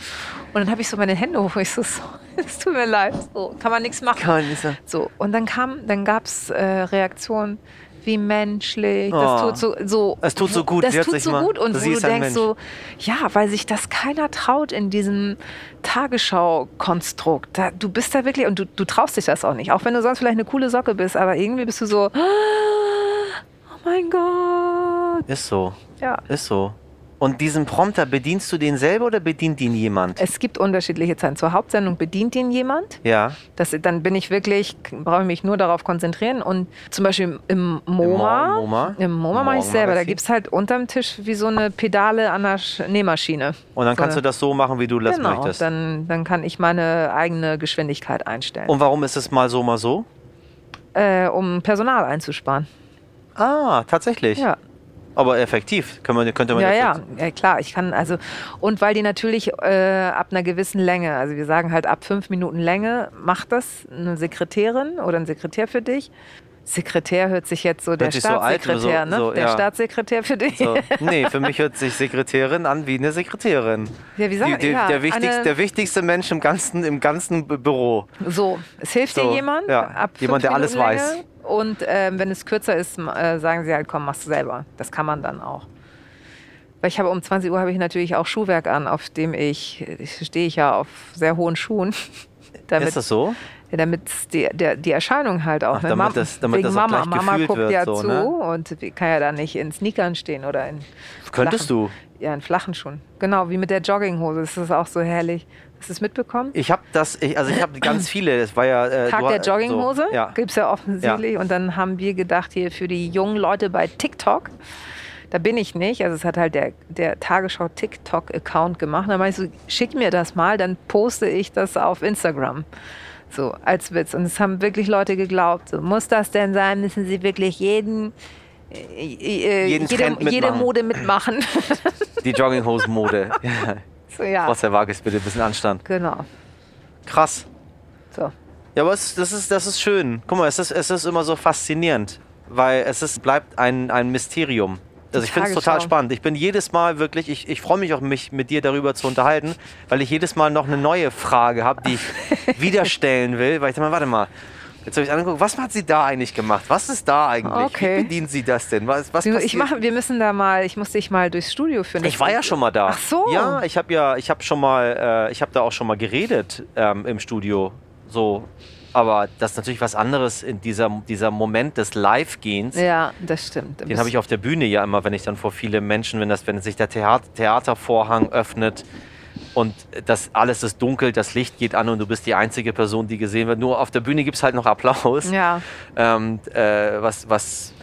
Und dann habe ich so meine Hände hoch. Ich so, es tut mir leid. So, kann man nichts machen. Kann man nicht sagen. So, und dann kam, dann gab es äh, Reaktionen wie menschlich, Oh. das tut so, so. Es tut so gut, Das tut so gut und du wo du denkst so, ja, weil sich das keiner traut in diesem Tagesschau-Konstrukt. Da, du bist da wirklich, und du, du traust dich das auch nicht, auch wenn du sonst vielleicht eine coole Socke bist, aber irgendwie bist du so, oh mein Gott. Ist so. Ja. Ist so. Und diesen Prompter, bedienst du den selber oder bedient ihn jemand? Es gibt unterschiedliche Zeiten. Zur Hauptsendung bedient ihn jemand. ja. Das, dann bin ich wirklich, brauche ich mich nur darauf konzentrieren. Und zum Beispiel im MoMA, Im MoMA? im MoMA mache ich selber. Da gibt es halt unterm Tisch wie so eine Pedale an der Sch- Nähmaschine. Und dann so kannst du das so machen, wie du das genau, möchtest. Dann, dann kann ich meine eigene Geschwindigkeit einstellen, Und warum ist es mal so, mal so? äh, um Personal einzusparen. Ah, tatsächlich. Ja. Aber effektiv. Kann man, könnte man Ja, ja, ja, klar. Ich kann also und weil die natürlich äh, ab einer gewissen Länge, also wir sagen halt ab fünf Minuten Länge, macht das eine Sekretärin oder ein Sekretär für dich. Sekretär hört sich jetzt so der sich so alt, Staatssekretär, so- ne? so, der ja. Staatssekretär für dich. So, nee, für mich hört sich Sekretärin an wie eine Sekretärin. Ja, wie sagen Die, die, ja, der, wichtigste, der wichtigste Mensch im ganzen, im ganzen Bü- Büro. So, es hilft dir jemand ja, ab jemand, fünf der alles Minuten weiß. Und ähm, wenn es kürzer ist, äh, sagen sie halt, komm, machst du selber. Das kann man dann auch. Weil ich habe um 20 Uhr habe ich natürlich auch Schuhwerk an, auf dem ich, ich stehe ich ja auf sehr hohen Schuhen. damit, ist das so? ja, damit die, der, die Erscheinung halt auch. Ach, ne? damit Mam- das- damit wegen das Mama. Mama guckt wird, ja so, zu ne? und kann ja da nicht in Sneakern stehen oder in Könntest flachen, du? Ja, in flachen Schuhen. Genau, wie mit der Jogginghose. Das ist auch so herrlich. Hast du es mitbekommen? Ich habe das, ich, also ich habe ganz viele. Das war ja äh, Tag du der Jogginghose So, ja. gibt es ja offensichtlich. Und dann haben wir gedacht, hier für die jungen Leute bei TikTok, Da bin ich nicht. Also es hat halt der, der Tagesschau TikTok-Account gemacht. Da meinte ich so, schick mir das mal, dann poste ich das auf Instagram. So, als Witz. Und es haben wirklich Leute geglaubt. So, muss das denn sein? Müssen sie wirklich jeden, äh, äh, jede, jede. Mode mitmachen? Die Jogginghosen-Mode. ja. so, ja. Frau Zerwakis, bitte ein bisschen Anstand. Genau. Krass. So. Ja, aber es, das, ist, das ist schön. Guck mal, es ist, es ist immer so faszinierend, weil es ist, bleibt ein, ein Mysterium. Also ich finde es total spannend. Ich bin jedes Mal wirklich, ich, ich freue mich auch, mich mit dir darüber zu unterhalten, weil ich jedes Mal noch eine neue Frage habe, die ich wieder stellen will, weil ich denke mal, warte mal, jetzt habe ich angeguckt, was hat sie da eigentlich gemacht? Was ist da eigentlich? Okay. Wie bedient sie das denn? Was, was Du, ich mache, wir müssen da mal, ich muss dich mal durchs Studio führen. Ich war ja schon mal da. Ach so. Ja, ich habe ja, ich habe schon mal, äh, ich habe da auch schon mal geredet ähm, im Studio. So, aber das ist natürlich was anderes in dieser, dieser Moment des Live-Gehens. Ja, das stimmt. Den habe ich auf der Bühne ja immer, wenn ich dann vor viele Menschen, wenn das, wenn sich der Theater, Theatervorhang öffnet und das alles ist dunkel, das Licht geht an und du bist die einzige Person, die gesehen wird. Nur auf der Bühne gibt es halt noch Applaus. Ja. Ähm, äh, was, was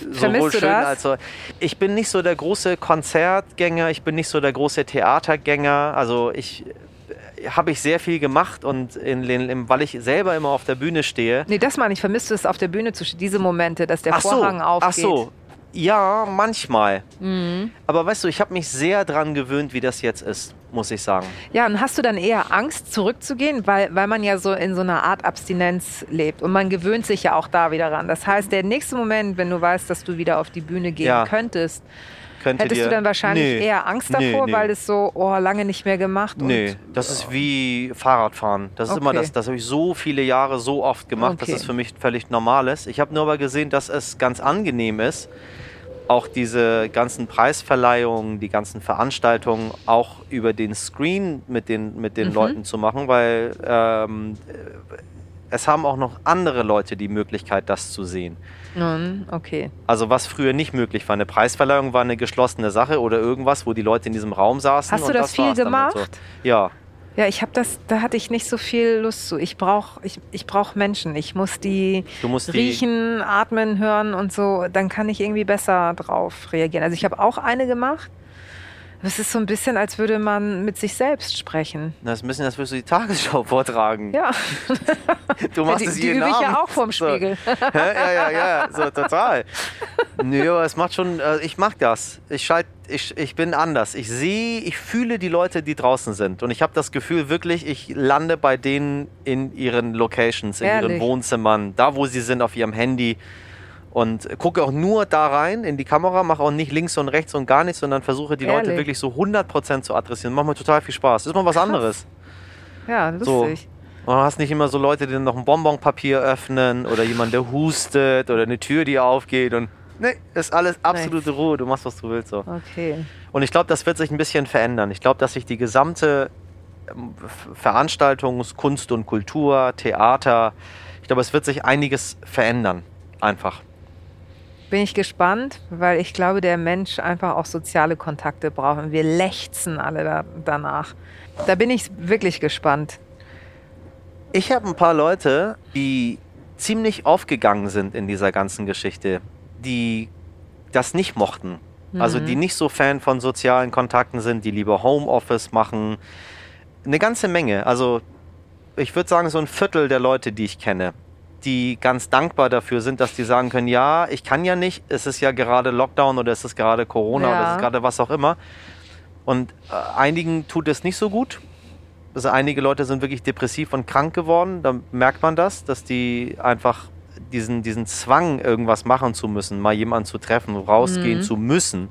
sowohl Vermisst du schön als auch. Ich bin nicht so der große Konzertgänger, ich bin nicht so der große Theatergänger. Also ich äh, habe ich sehr viel gemacht und in, im, weil ich selber immer auf der Bühne stehe. Nee, das meine ich. Vermisst du es auf der Bühne zu stehen? Diese Momente, dass der Ach so, Vorhang aufgeht. ach so. Ja, manchmal. Mhm. Aber weißt du, ich habe mich sehr dran gewöhnt, wie das jetzt ist, muss ich sagen. Ja, und hast du dann eher Angst, zurückzugehen, weil, weil man ja so in so einer Art Abstinenz lebt und man gewöhnt sich ja auch da wieder ran. Das heißt, der nächste Moment, wenn du weißt, dass du wieder auf die Bühne gehen Ja. könntest, Könnte hättest dir, du dann wahrscheinlich Nee. eher Angst Nee, davor, nee. weil es so, oh, lange nicht mehr gemacht Nee, und das ist wie Fahrradfahren. Das ist immer Okay. das, das habe ich so viele Jahre so oft gemacht, dass Okay. es für mich völlig normal ist. Ich habe nur aber gesehen, dass es ganz angenehm ist, auch diese ganzen Preisverleihungen, die ganzen Veranstaltungen auch über den Screen mit den, mit den Mhm. Leuten zu machen, weil ähm, es haben auch noch andere Leute die Möglichkeit, das zu sehen. Nun, okay. Also was früher nicht möglich war. Eine Preisverleihung war eine geschlossene Sache oder irgendwas, wo die Leute in diesem Raum saßen. Hast du und das viel und gemacht? So. Ja. Ja, ich habe das, da hatte ich nicht so viel Lust zu. Ich brauche ich, ich brauch Menschen. Ich muss die Du musst die, riechen, atmen, hören und so. Dann kann ich irgendwie besser drauf reagieren. Also ich habe auch eine gemacht. Es ist so ein bisschen, als würde man mit sich selbst sprechen. Das ist ein bisschen, als würdest du die Tagesschau vortragen. Ja, Du machst die, es die jeden ich Abend. ja auch vorm So. Spiegel. Ja, ja, ja, ja, so total. Nö, aber es macht schon, äh, ich mag das. Ich schalt, ich, ich bin anders. Ich sehe, ich fühle die Leute, die draußen sind. Und ich habe das Gefühl wirklich, ich lande bei denen in ihren Locations, in ihren Ehrlich? Wohnzimmern, da wo sie sind, auf ihrem Handy. Und gucke auch nur da rein in die Kamera, mache auch nicht links und rechts und gar nichts, sondern versuche die Leute Ehrlich? wirklich so 100% zu adressieren. Macht mir total viel Spaß. Das ist mal was anderes. Ja, So. lustig. Und du hast nicht immer so Leute, die dann noch ein Bonbonpapier öffnen oder jemand, der hustet oder eine Tür, die aufgeht und nee, ist alles absolute Ruhe. Du machst, was du willst. So. Okay. Und ich glaube, das wird sich ein bisschen verändern. Ich glaube, dass sich die gesamte ähm, Veranstaltungs-, Kunst und Kultur, Theater, ich glaube, es wird sich einiges verändern. Einfach. Bin ich gespannt, weil ich glaube, der Mensch einfach auch soziale Kontakte braucht. Und wir lechzen alle da, danach. Da bin ich wirklich gespannt. Ich habe ein paar Leute, die ziemlich aufgegangen sind in dieser ganzen Geschichte, die das nicht mochten. Also Mhm. die nicht so Fan von sozialen Kontakten sind, die lieber Homeoffice machen. Eine ganze Menge. Also ich würde sagen, so ein Viertel der Leute, die ich kenne, die ganz dankbar dafür sind, dass die sagen können, ja, ich kann ja nicht, es ist ja gerade Lockdown oder es ist gerade Corona oder es Ja. ist gerade was auch immer. Und äh, einigen tut es nicht so gut. Also einige Leute sind wirklich depressiv und krank geworden. Da merkt man das, dass die einfach diesen, diesen Zwang, irgendwas machen zu müssen, mal jemanden zu treffen, rausgehen Mhm. zu müssen,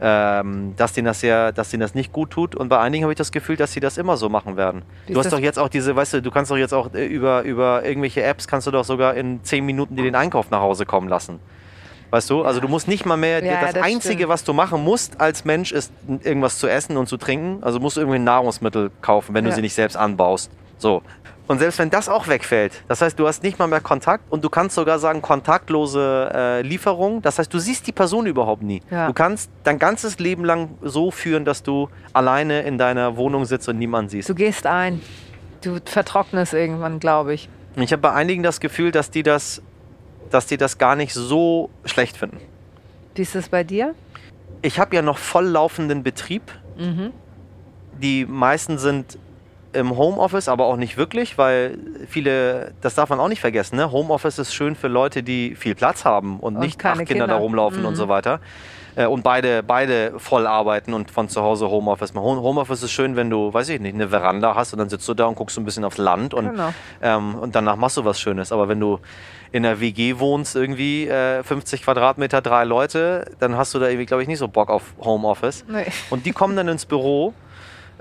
ähm, dass denen das ja, dass denen das nicht gut tut. Und bei einigen habe ich das Gefühl, dass sie das immer so machen werden. Wie Du ist hast doch jetzt auch diese, weißt du, du kannst doch jetzt auch äh, über, über irgendwelche Apps kannst du doch sogar in zehn Minuten dir den Einkauf nach Hause kommen lassen. Weißt du? Also du musst nicht mal mehr, Ja, das, das Einzige, stimmt. was du machen musst als Mensch, ist irgendwas zu essen und zu trinken. Also musst du irgendwie Nahrungsmittel kaufen, wenn du Ja. sie nicht selbst anbaust. So. Und selbst wenn das auch wegfällt, das heißt, du hast nicht mal mehr Kontakt und du kannst sogar sagen kontaktlose äh, Lieferung. Das heißt, du siehst die Person überhaupt nie. Ja. Du kannst dein ganzes Leben lang so führen, dass du alleine in deiner Wohnung sitzt und niemanden siehst. Du gehst ein. Du vertrocknest irgendwann, glaube ich. Ich habe bei einigen das Gefühl, dass die das, dass die das gar nicht so schlecht finden. Wie ist es bei dir? ich habe ja noch voll laufenden Betrieb. Mhm. Die meisten sind im Homeoffice, aber auch nicht wirklich, weil viele, das darf man auch nicht vergessen, ne? Homeoffice ist schön für Leute, die viel Platz haben und, Und nicht acht Kinder, da Kinder. rumlaufen und Mhm. so weiter. Äh, Und beide, beide voll arbeiten und von zu Hause Homeoffice machen. Home- Homeoffice ist schön, wenn du, weiß ich nicht, eine Veranda hast und dann sitzt du da und guckst so ein bisschen aufs Land und, Genau. ähm, und danach machst du was Schönes. Aber wenn du in einer WG wohnst, irgendwie äh, 50 Quadratmeter, drei Leute, dann hast du da irgendwie, glaube ich, nicht so Bock auf Homeoffice. Nee. Und die kommen dann ins Büro.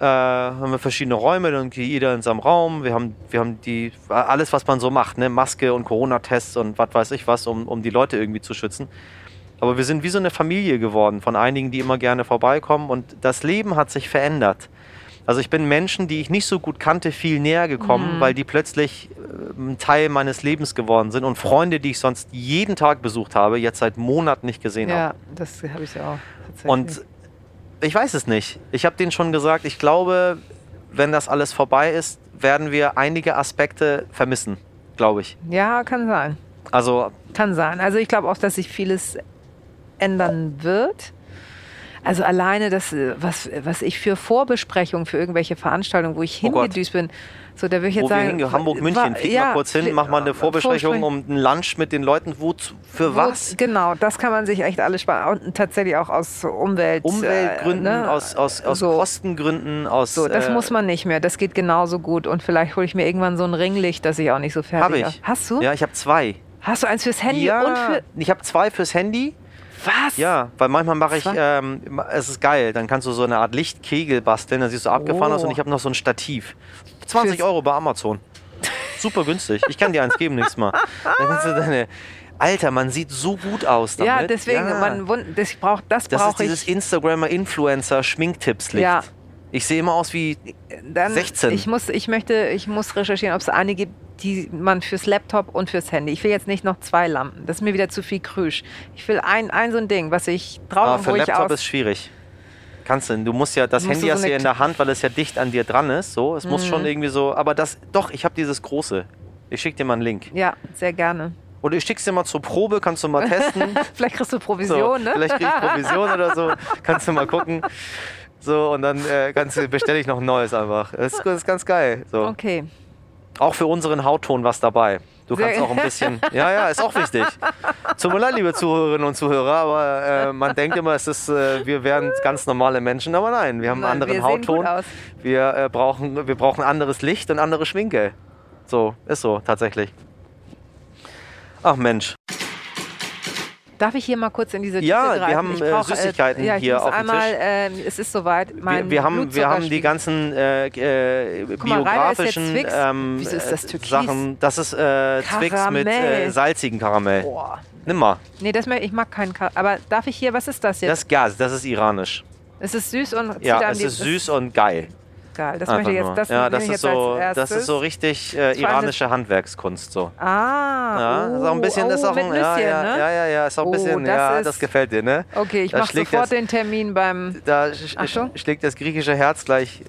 Äh, haben wir verschiedene Räume, dann jeder in seinem Raum. Wir haben, wir haben die, alles, was man so macht, ne? Maske und Corona-Tests und was weiß ich was, um, um die Leute irgendwie zu schützen. Aber wir sind wie so eine Familie geworden von einigen, die immer gerne vorbeikommen. Und das Leben hat sich verändert. Also ich bin Menschen, die ich nicht so gut kannte, viel näher gekommen, weil die plötzlich äh, ein Teil meines Lebens geworden sind. Und Freunde, die ich sonst jeden Tag besucht habe, jetzt seit Monaten nicht gesehen habe. Ja, das habe ich auch. Tatsächlich. Und ich weiß es nicht. Ich habe denen schon gesagt, ich glaube, wenn das alles vorbei ist, werden wir einige Aspekte vermissen, glaube ich. ja, kann sein. Also Kann sein. Also ich glaube auch, dass sich vieles ändern wird. Also alleine das, äh, was, was ich für Vorbesprechungen für irgendwelche Veranstaltungen, wo ich Oh hingedüst bin, so da würde ich jetzt wo wir sagen. hingehen, Hamburg, München, war- flieg ja, mal kurz hin, mach mal eine Vorbesprechung um einen Lunch mit den Leuten. Wozu, für Wo- was? Genau, das kann man sich echt alles sparen. Und tatsächlich auch aus Umwelt. Umweltgründen, äh, ne? aus, aus, aus So. Kostengründen, aus. So, das äh, muss man nicht mehr. Das geht genauso gut. Und vielleicht hole ich mir irgendwann so ein Ringlicht, dass ich auch nicht so fertig Habe ich. bin. Hast du? Ja, ich habe zwei. Hast du eins fürs Handy ja, und für. ich habe zwei fürs Handy. Was? Ja, weil manchmal mache ich, ähm, es ist geil, dann kannst du so eine Art Lichtkegel basteln, dann siehst du abgefahren Oh. aus und ich habe noch so ein Stativ. 20 Fürs- Euro bei Amazon. Super günstig. Ich kann dir eins geben nächstes Mal. Dann kannst du deine, Alter, man sieht so gut aus damit. Ja, deswegen, Ja. Man, das, ich brauch, das das ist brauche dieses ich. Instagrammer-Influencer-Schminktipps-Licht. Ja. Ich sehe immer aus wie Dann, 16. Ich muss, ich möchte, ich muss recherchieren, ob es eine gibt, die man fürs Laptop und fürs Handy. Ich will jetzt nicht noch zwei Lampen. Das ist mir wieder zu viel Krüsch. Ich will ein, ein so ein Ding, was ich Aber drauf Ah, für wo ich Laptop ist schwierig. Kannst du, du musst ja, das Musst Handy so hast du ja in der Hand, weil es ja dicht an dir dran ist. So, es muss Mhm. schon irgendwie so, aber das, doch, ich habe dieses große. Ich schicke dir mal einen Link. Ja, sehr gerne. Oder ich schick's dir mal zur Probe, kannst du mal testen. Vielleicht kriegst du So, Provision, ne? Vielleicht krieg ich Provision oder so. Kannst du mal gucken. So, und dann äh, bestelle ich noch ein neues einfach. Das ist, das ist ganz geil. So. Okay. Auch für unseren Hautton was dabei. Du kannst auch ein bisschen. Ja, ja, ist auch wichtig. Tut mir leid, liebe Zuhörerinnen und Zuhörer, aber äh, man denkt immer, es ist, äh, wir wären ganz normale Menschen, aber nein, wir haben einen anderen wir Hautton. Wir, äh, brauchen, wir brauchen anderes Licht und andere Schminke. So, ist so, tatsächlich. Ach Mensch. Darf ich hier mal kurz in diese Tüte Ja, wir greifen? haben, Ich äh, brauch, Süßigkeiten ja, ich hier auf dem einmal, Tisch. ähm, es ist soweit. Mein Wir, wir, haben, wir haben die ganzen äh, äh, Guck mal, ist biografischen ähm, Wieso ist das äh, Türkis? Sachen. Das ist äh, Twix mit äh, Karamell. salzigen Karamell. Boah. Nimm mal. Nee, das, ich mag keinen Kar Aber darf ich hier, was ist das jetzt? Das ist Gas, das ist iranisch. es ist süß und Ja, es ist süß und geil. Geil, das Einfach möchte ich jetzt, das ja, das ist, jetzt so, das ist so richtig äh, iranische Handwerkskunst. So. Ah, Ja, oh, ist auch ein bisschen, oh, ist auch ein, ja, Nüsschen, ja, ne? ja, ja, ja, ist auch ein Oh, bisschen, das ja, ist- das gefällt dir, ne? Okay, ich Da mache sofort das- den Termin beim... Da sch- Achtung. sch- schlägt das griechische Herz gleich.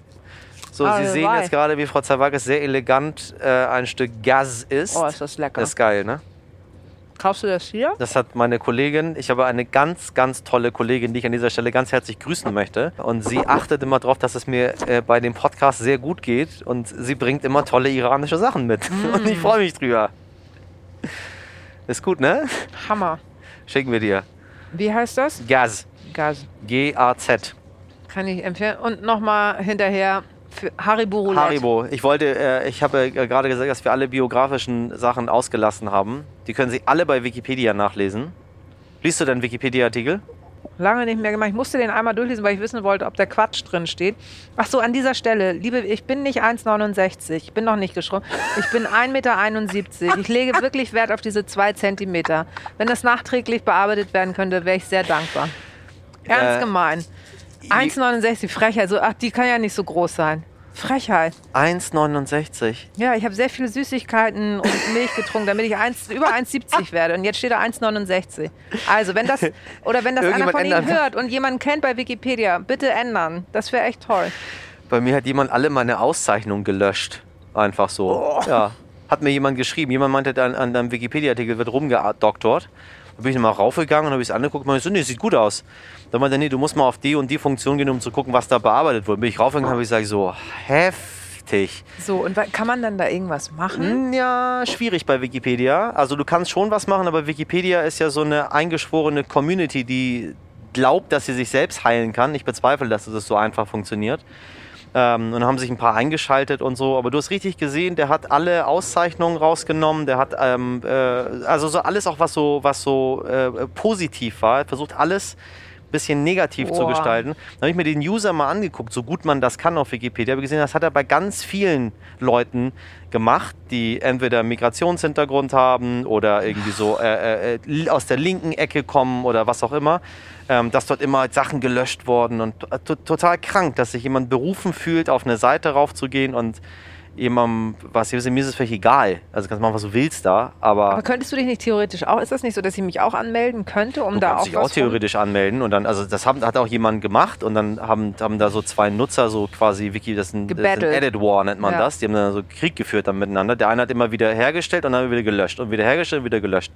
So, Ah, Sie sehen jetzt gerade, wie Frau Zawakis sehr elegant äh, ein Stück Gas isst. Oh, ist das lecker. Das ist geil, ne? Kaufst du das hier? Das hat meine Kollegin. Ich habe eine ganz, ganz tolle Kollegin, die ich an dieser Stelle ganz herzlich grüßen möchte. Und sie achtet immer darauf, dass es mir äh, bei dem Podcast sehr gut geht. Und sie bringt immer tolle iranische Sachen mit. Mm. Und ich freue mich drüber. Ist gut, ne? Hammer. Schicken wir dir. Wie heißt das? Gas. Gas. G-A-Z. Kann ich empfehlen. Und nochmal hinterher für Haribo Roulette. Haribo. Ich wollte, äh, ich habe äh, gerade gesagt, dass wir alle biografischen Sachen ausgelassen haben. Die können Sie alle bei Wikipedia nachlesen. Liest du deinen Wikipedia-Artikel? Lange nicht mehr gemacht. Ich musste den einmal durchlesen, weil ich wissen wollte, ob der Quatsch drin steht. Ach so, an dieser Stelle, liebe, ich bin nicht 1,69. Ich bin noch nicht geschrumpft. Ich bin 1,71 Meter. Ich lege wirklich Wert auf diese zwei Zentimeter. Wenn das nachträglich bearbeitet werden könnte, wäre ich sehr dankbar. Ernst Äh, gemein. 1,69, Frechheit. So, ach, die kann ja nicht so groß sein. Frechheit. 1,69. Ja, ich habe sehr viele Süßigkeiten und Milch getrunken, damit ich 1, über 1,70 werde. Und jetzt steht da 1,69. Also, wenn das, oder wenn das einer von Ihnen ändern. hört und jemanden kennt bei Wikipedia, bitte ändern. Das wäre echt toll. Bei mir hat jemand alle meine Auszeichnungen gelöscht. Einfach so. Oh. Ja. Hat mir jemand geschrieben. Jemand meinte, an, an deinem Wikipedia-Artikel wird rumgedoktort. Dann bin ich nochmal raufgegangen und habe es angeguckt und meinte so, nee, sieht gut aus. Dann meinte er, nee, du musst mal auf die und die Funktion gehen, um zu gucken, was da bearbeitet wurde. Bin ich raufgegangen und habe ich gesagt, so, heftig. So, und kann man dann da irgendwas machen? Hm, Ja, schwierig bei Wikipedia. Also du kannst schon was machen, aber Wikipedia ist ja so eine eingeschworene Community, die glaubt, dass sie sich selbst heilen kann. Ich bezweifle, dass das so einfach funktioniert. Ähm, und haben sich ein paar eingeschaltet und so. Aber du hast richtig gesehen, der hat alle Auszeichnungen rausgenommen. Der hat ähm, äh, also so alles auch was so was so äh, positiv war. Er versucht alles bisschen negativ zu Boah. gestalten. Dann habe ich mir den User mal angeguckt, so gut man das kann auf Wikipedia. Habe gesehen, das hat er bei ganz vielen Leuten gemacht, die entweder Migrationshintergrund haben oder irgendwie so äh, äh, aus der linken Ecke kommen oder was auch immer. Ähm, dass dort immer Sachen gelöscht wurden und to total krank, dass sich jemand berufen fühlt, auf eine Seite raufzugehen und jemandem, was mir ist es völlig egal. Also kannst machen, was du willst da, aber, Aber könntest du dich nicht theoretisch auch, ist das nicht so, dass ich mich auch anmelden könnte, um du da auch dich auch theoretisch anmelden und dann, also das haben, hat auch jemand gemacht und dann haben, haben da so zwei Nutzer so quasi Wiki, das ist ein, das ist ein. Edit War nennt man Ja. das, die haben dann so Krieg geführt dann miteinander. Der eine hat immer wieder hergestellt und dann wieder gelöscht und wieder hergestellt und wieder gelöscht.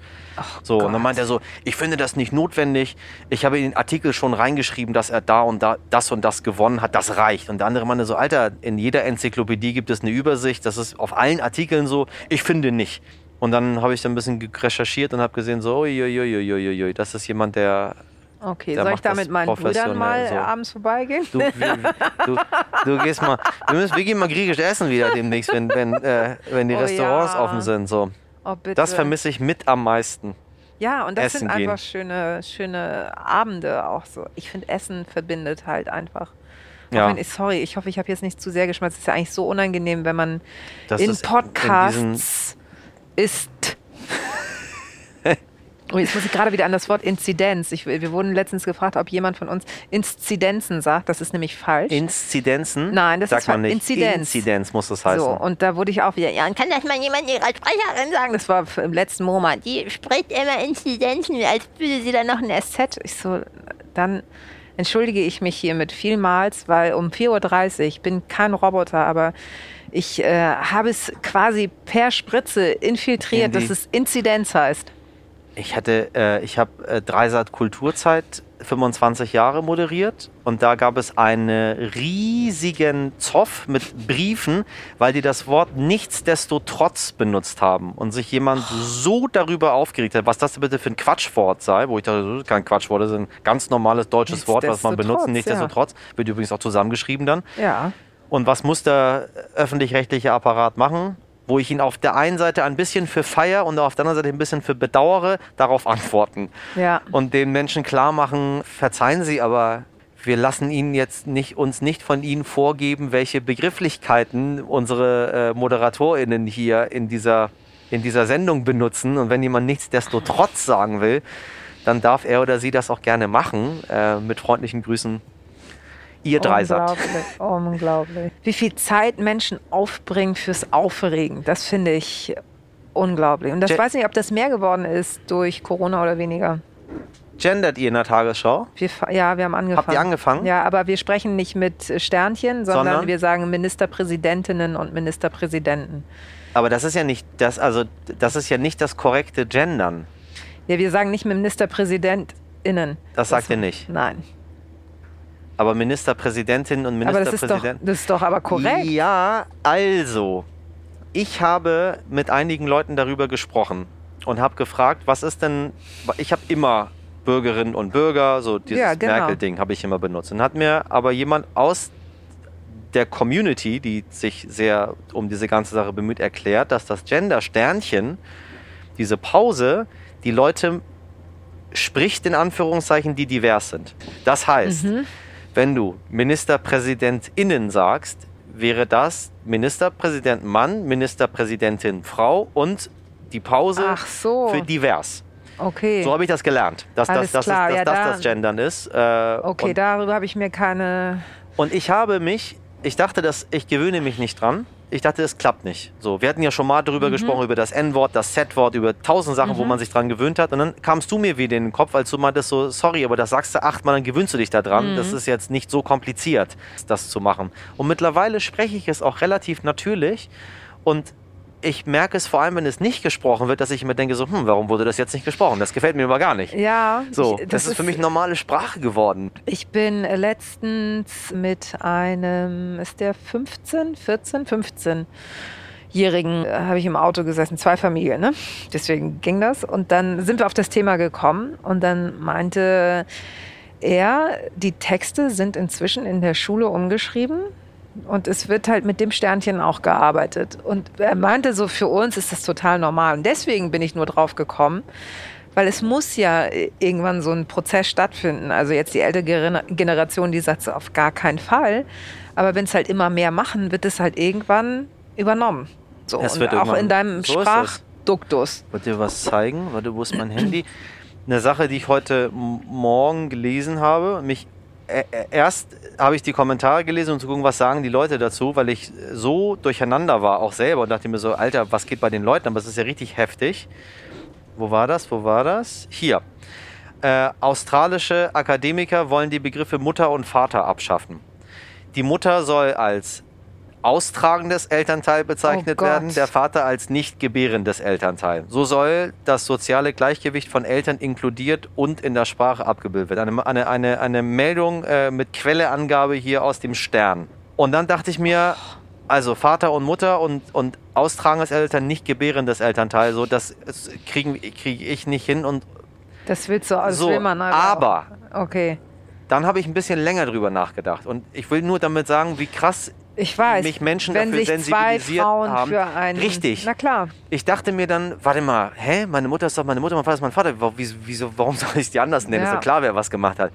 so, und dann Gott. meint er so, ich finde das nicht notwendig, ich habe in den Artikel schon reingeschrieben, dass er da und da das und das gewonnen hat, das reicht. Und der andere meinte so, Alter, in jeder Enzyklopädie gibt es eine Übersicht, das ist auf allen Artikeln so, ich finde nicht. Und dann habe ich dann ein bisschen recherchiert und habe gesehen, so, uiuiuiuiui, das ist jemand, der Okay, Der soll ich da mit meinen Brüdern mal so. abends vorbeigehen? Du, wir, du, du gehst mal, wir, müssen, wir gehen mal griechisch essen wieder demnächst, wenn, wenn, äh, wenn die Oh Restaurants ja. offen sind. So. Oh, bitte. Das vermisse ich mit am meisten. Ja, und das Essen sind gehen. einfach schöne, schöne Abende auch so. Ich finde, Essen verbindet halt einfach. Ja. wenn sorry, ich hoffe, ich habe jetzt nicht zu sehr geschmatzt. Es ist ja eigentlich so unangenehm, wenn man Das in ist in Podcasts ist. Oh, jetzt muss ich gerade wieder an das Wort Inzidenz. Ich, wir wurden letztens gefragt, ob jemand von uns Inzidenzen sagt. Das ist nämlich falsch. Inzidenzen? Nein, das sagt ist man nicht. Inzidenz. Inzidenz muss das heißen. so, und da wurde ich auch wieder, ja, und kann das mal jemand ihrer Sprecherin sagen? Das war im letzten Monat. Die spricht immer Inzidenzen, als würde sie dann noch ein SZ. Ich so, dann entschuldige ich mich hiermit vielmals, weil um 4.30 Uhr, ich bin kein Roboter, aber ich äh, habe es quasi per Spritze infiltriert, In dass es Inzidenz heißt. Ich hatte, äh, ich habe äh, Dreisat Kulturzeit 25 Jahre moderiert und da gab es einen riesigen Zoff mit Briefen, weil die das Wort nichtsdestotrotz benutzt haben und sich jemand so darüber aufgeregt hat, was das bitte für ein Quatschwort sei, wo ich dachte, das ist kein Quatschwort, das ist ein ganz normales deutsches Wort, was man benutzt, Nichtsdestotrotz, nichtsdestotrotz, wird übrigens auch zusammengeschrieben dann. Ja. Und was muss der öffentlich-rechtliche Apparat machen? Wo ich ihn auf der einen Seite ein bisschen für feier und auf der anderen Seite ein bisschen für bedauere, darauf antworten. Ja. Und den Menschen klar machen, verzeihen Sie, aber wir lassen Ihnen jetzt nicht, uns nicht von Ihnen vorgeben, welche Begrifflichkeiten unsere äh, ModeratorInnen hier in dieser, in dieser Sendung benutzen. Und wenn jemand nichtsdestotrotz sagen will, dann darf er oder sie das auch gerne machen. Äh, mit freundlichen Grüßen, Ihr Dreisat. Unglaublich, unglaublich. Wie viel Zeit Menschen aufbringen fürs Aufregen, das finde ich unglaublich. Und das Je- weiß nicht, ob das mehr geworden ist durch Corona oder weniger. Gendert ihr in der Tagesschau? Wir, ja, wir haben angefangen. Habt ihr angefangen? Ja, aber wir sprechen nicht mit Sternchen, sondern, Sondern? wir sagen Ministerpräsidentinnen und Ministerpräsidenten. Aber das ist ja nicht das, also das ist ja nicht das korrekte Gendern. Ja, wir sagen nicht MinisterpräsidentInnen. Das sagt ihr nicht. Nein. Aber Ministerpräsidentin und Aber das ist, doch, Ministerpräsident. das ist doch aber korrekt. Ja, also ich habe mit einigen Leuten darüber gesprochen und habe gefragt, was ist denn? Ich habe immer Bürgerinnen und Bürger, so dieses Ja, genau. Merkel-Ding habe ich immer benutzt. Und hat mir aber jemand aus der Community, die sich sehr um diese ganze Sache bemüht, erklärt, dass das Gender-Sternchen, diese Pause, die Leute spricht in Anführungszeichen, die divers sind. Das heißt, Mhm. Wenn du MinisterpräsidentInnen sagst, wäre das Ministerpräsident Mann, Ministerpräsidentin Frau und die Pause Ach so. für divers. Okay. So habe ich das gelernt, dass, das, dass, klar, es, dass ja, das da- das Gendern ist. Äh, okay, und, darüber habe ich mir keine. und ich habe mich, ich dachte, dass ich gewöhne mich nicht dran. Ich dachte, es klappt nicht. So, wir hatten ja schon mal Mhm. darüber gesprochen, über das N-Wort, das Z-Wort, über tausend Sachen, wo man sich dran gewöhnt hat. Und dann kamst du mir wieder in den Kopf, als du meintest so, sorry, aber das sagst du achtmal, dann gewöhnst du dich da dran. Mhm. Das ist jetzt nicht so kompliziert, das zu machen. Und mittlerweile spreche ich es auch relativ natürlich. Und ich merke es vor allem, wenn es nicht gesprochen wird, dass ich immer denke, so, hm, warum wurde das jetzt nicht gesprochen? Das gefällt mir aber gar nicht. Ja. So, ich, das, das, ist für mich normale Sprache geworden. Ich bin letztens mit einem, ist der 15, 14, 15 Jährigen äh, habe ich im Auto gesessen, zwei Familien, ne? Deswegen ging das. Und dann sind wir auf das Thema gekommen und dann meinte er, die Texte sind inzwischen in der Schule umgeschrieben. Und es wird halt mit dem Sternchen auch gearbeitet. Und er meinte so, für uns ist das total normal. Und deswegen bin ich nur drauf gekommen, weil es muss ja irgendwann so ein Prozess stattfinden. Also jetzt die ältere Generation, die sagt so auf gar keinen Fall. Aber wenn es halt immer mehr machen, wird es halt irgendwann übernommen. So, es und auch in deinem so Sprachduktus. Wollt ihr was zeigen? Warte, wo ist mein Handy? Eine Sache, die ich heute Morgen gelesen habe, mich erst habe ich die Kommentare gelesen, um zu gucken, was sagen die Leute dazu, weil ich so durcheinander war, auch selber, und dachte mir so, Alter, was geht bei den Leuten? Aber es ist ja richtig heftig. Wo war das? Wo war das? Hier. Äh, australische Akademiker wollen die Begriffe Mutter und Vater abschaffen. Die Mutter soll als austragendes Elternteil bezeichnet oh werden, der Vater als nicht gebärendes Elternteil. So soll das soziale Gleichgewicht von Eltern inkludiert und in der Sprache abgebildet werden. Eine, eine, eine, eine Meldung äh, mit Quelleangabe hier aus dem Stern. Und dann dachte ich mir, also Vater und Mutter und, und austragendes Eltern, nicht gebärendes Elternteil, so das kriege krieg ich nicht hin. Und das willst du, das so, will man aber. aber okay. Dann habe ich ein bisschen länger drüber nachgedacht. Und ich will nur damit sagen, wie krass ich weiß, mich Menschen wenn dafür sich sensibilisiert zwei Frauen haben. Für einen, Richtig. Na klar. Ich dachte mir dann, warte mal, hä, meine Mutter ist doch meine Mutter, mein Vater ist mein Vater. Wieso, warum soll ich die anders nennen? Ja. Ist doch klar, wer was gemacht hat.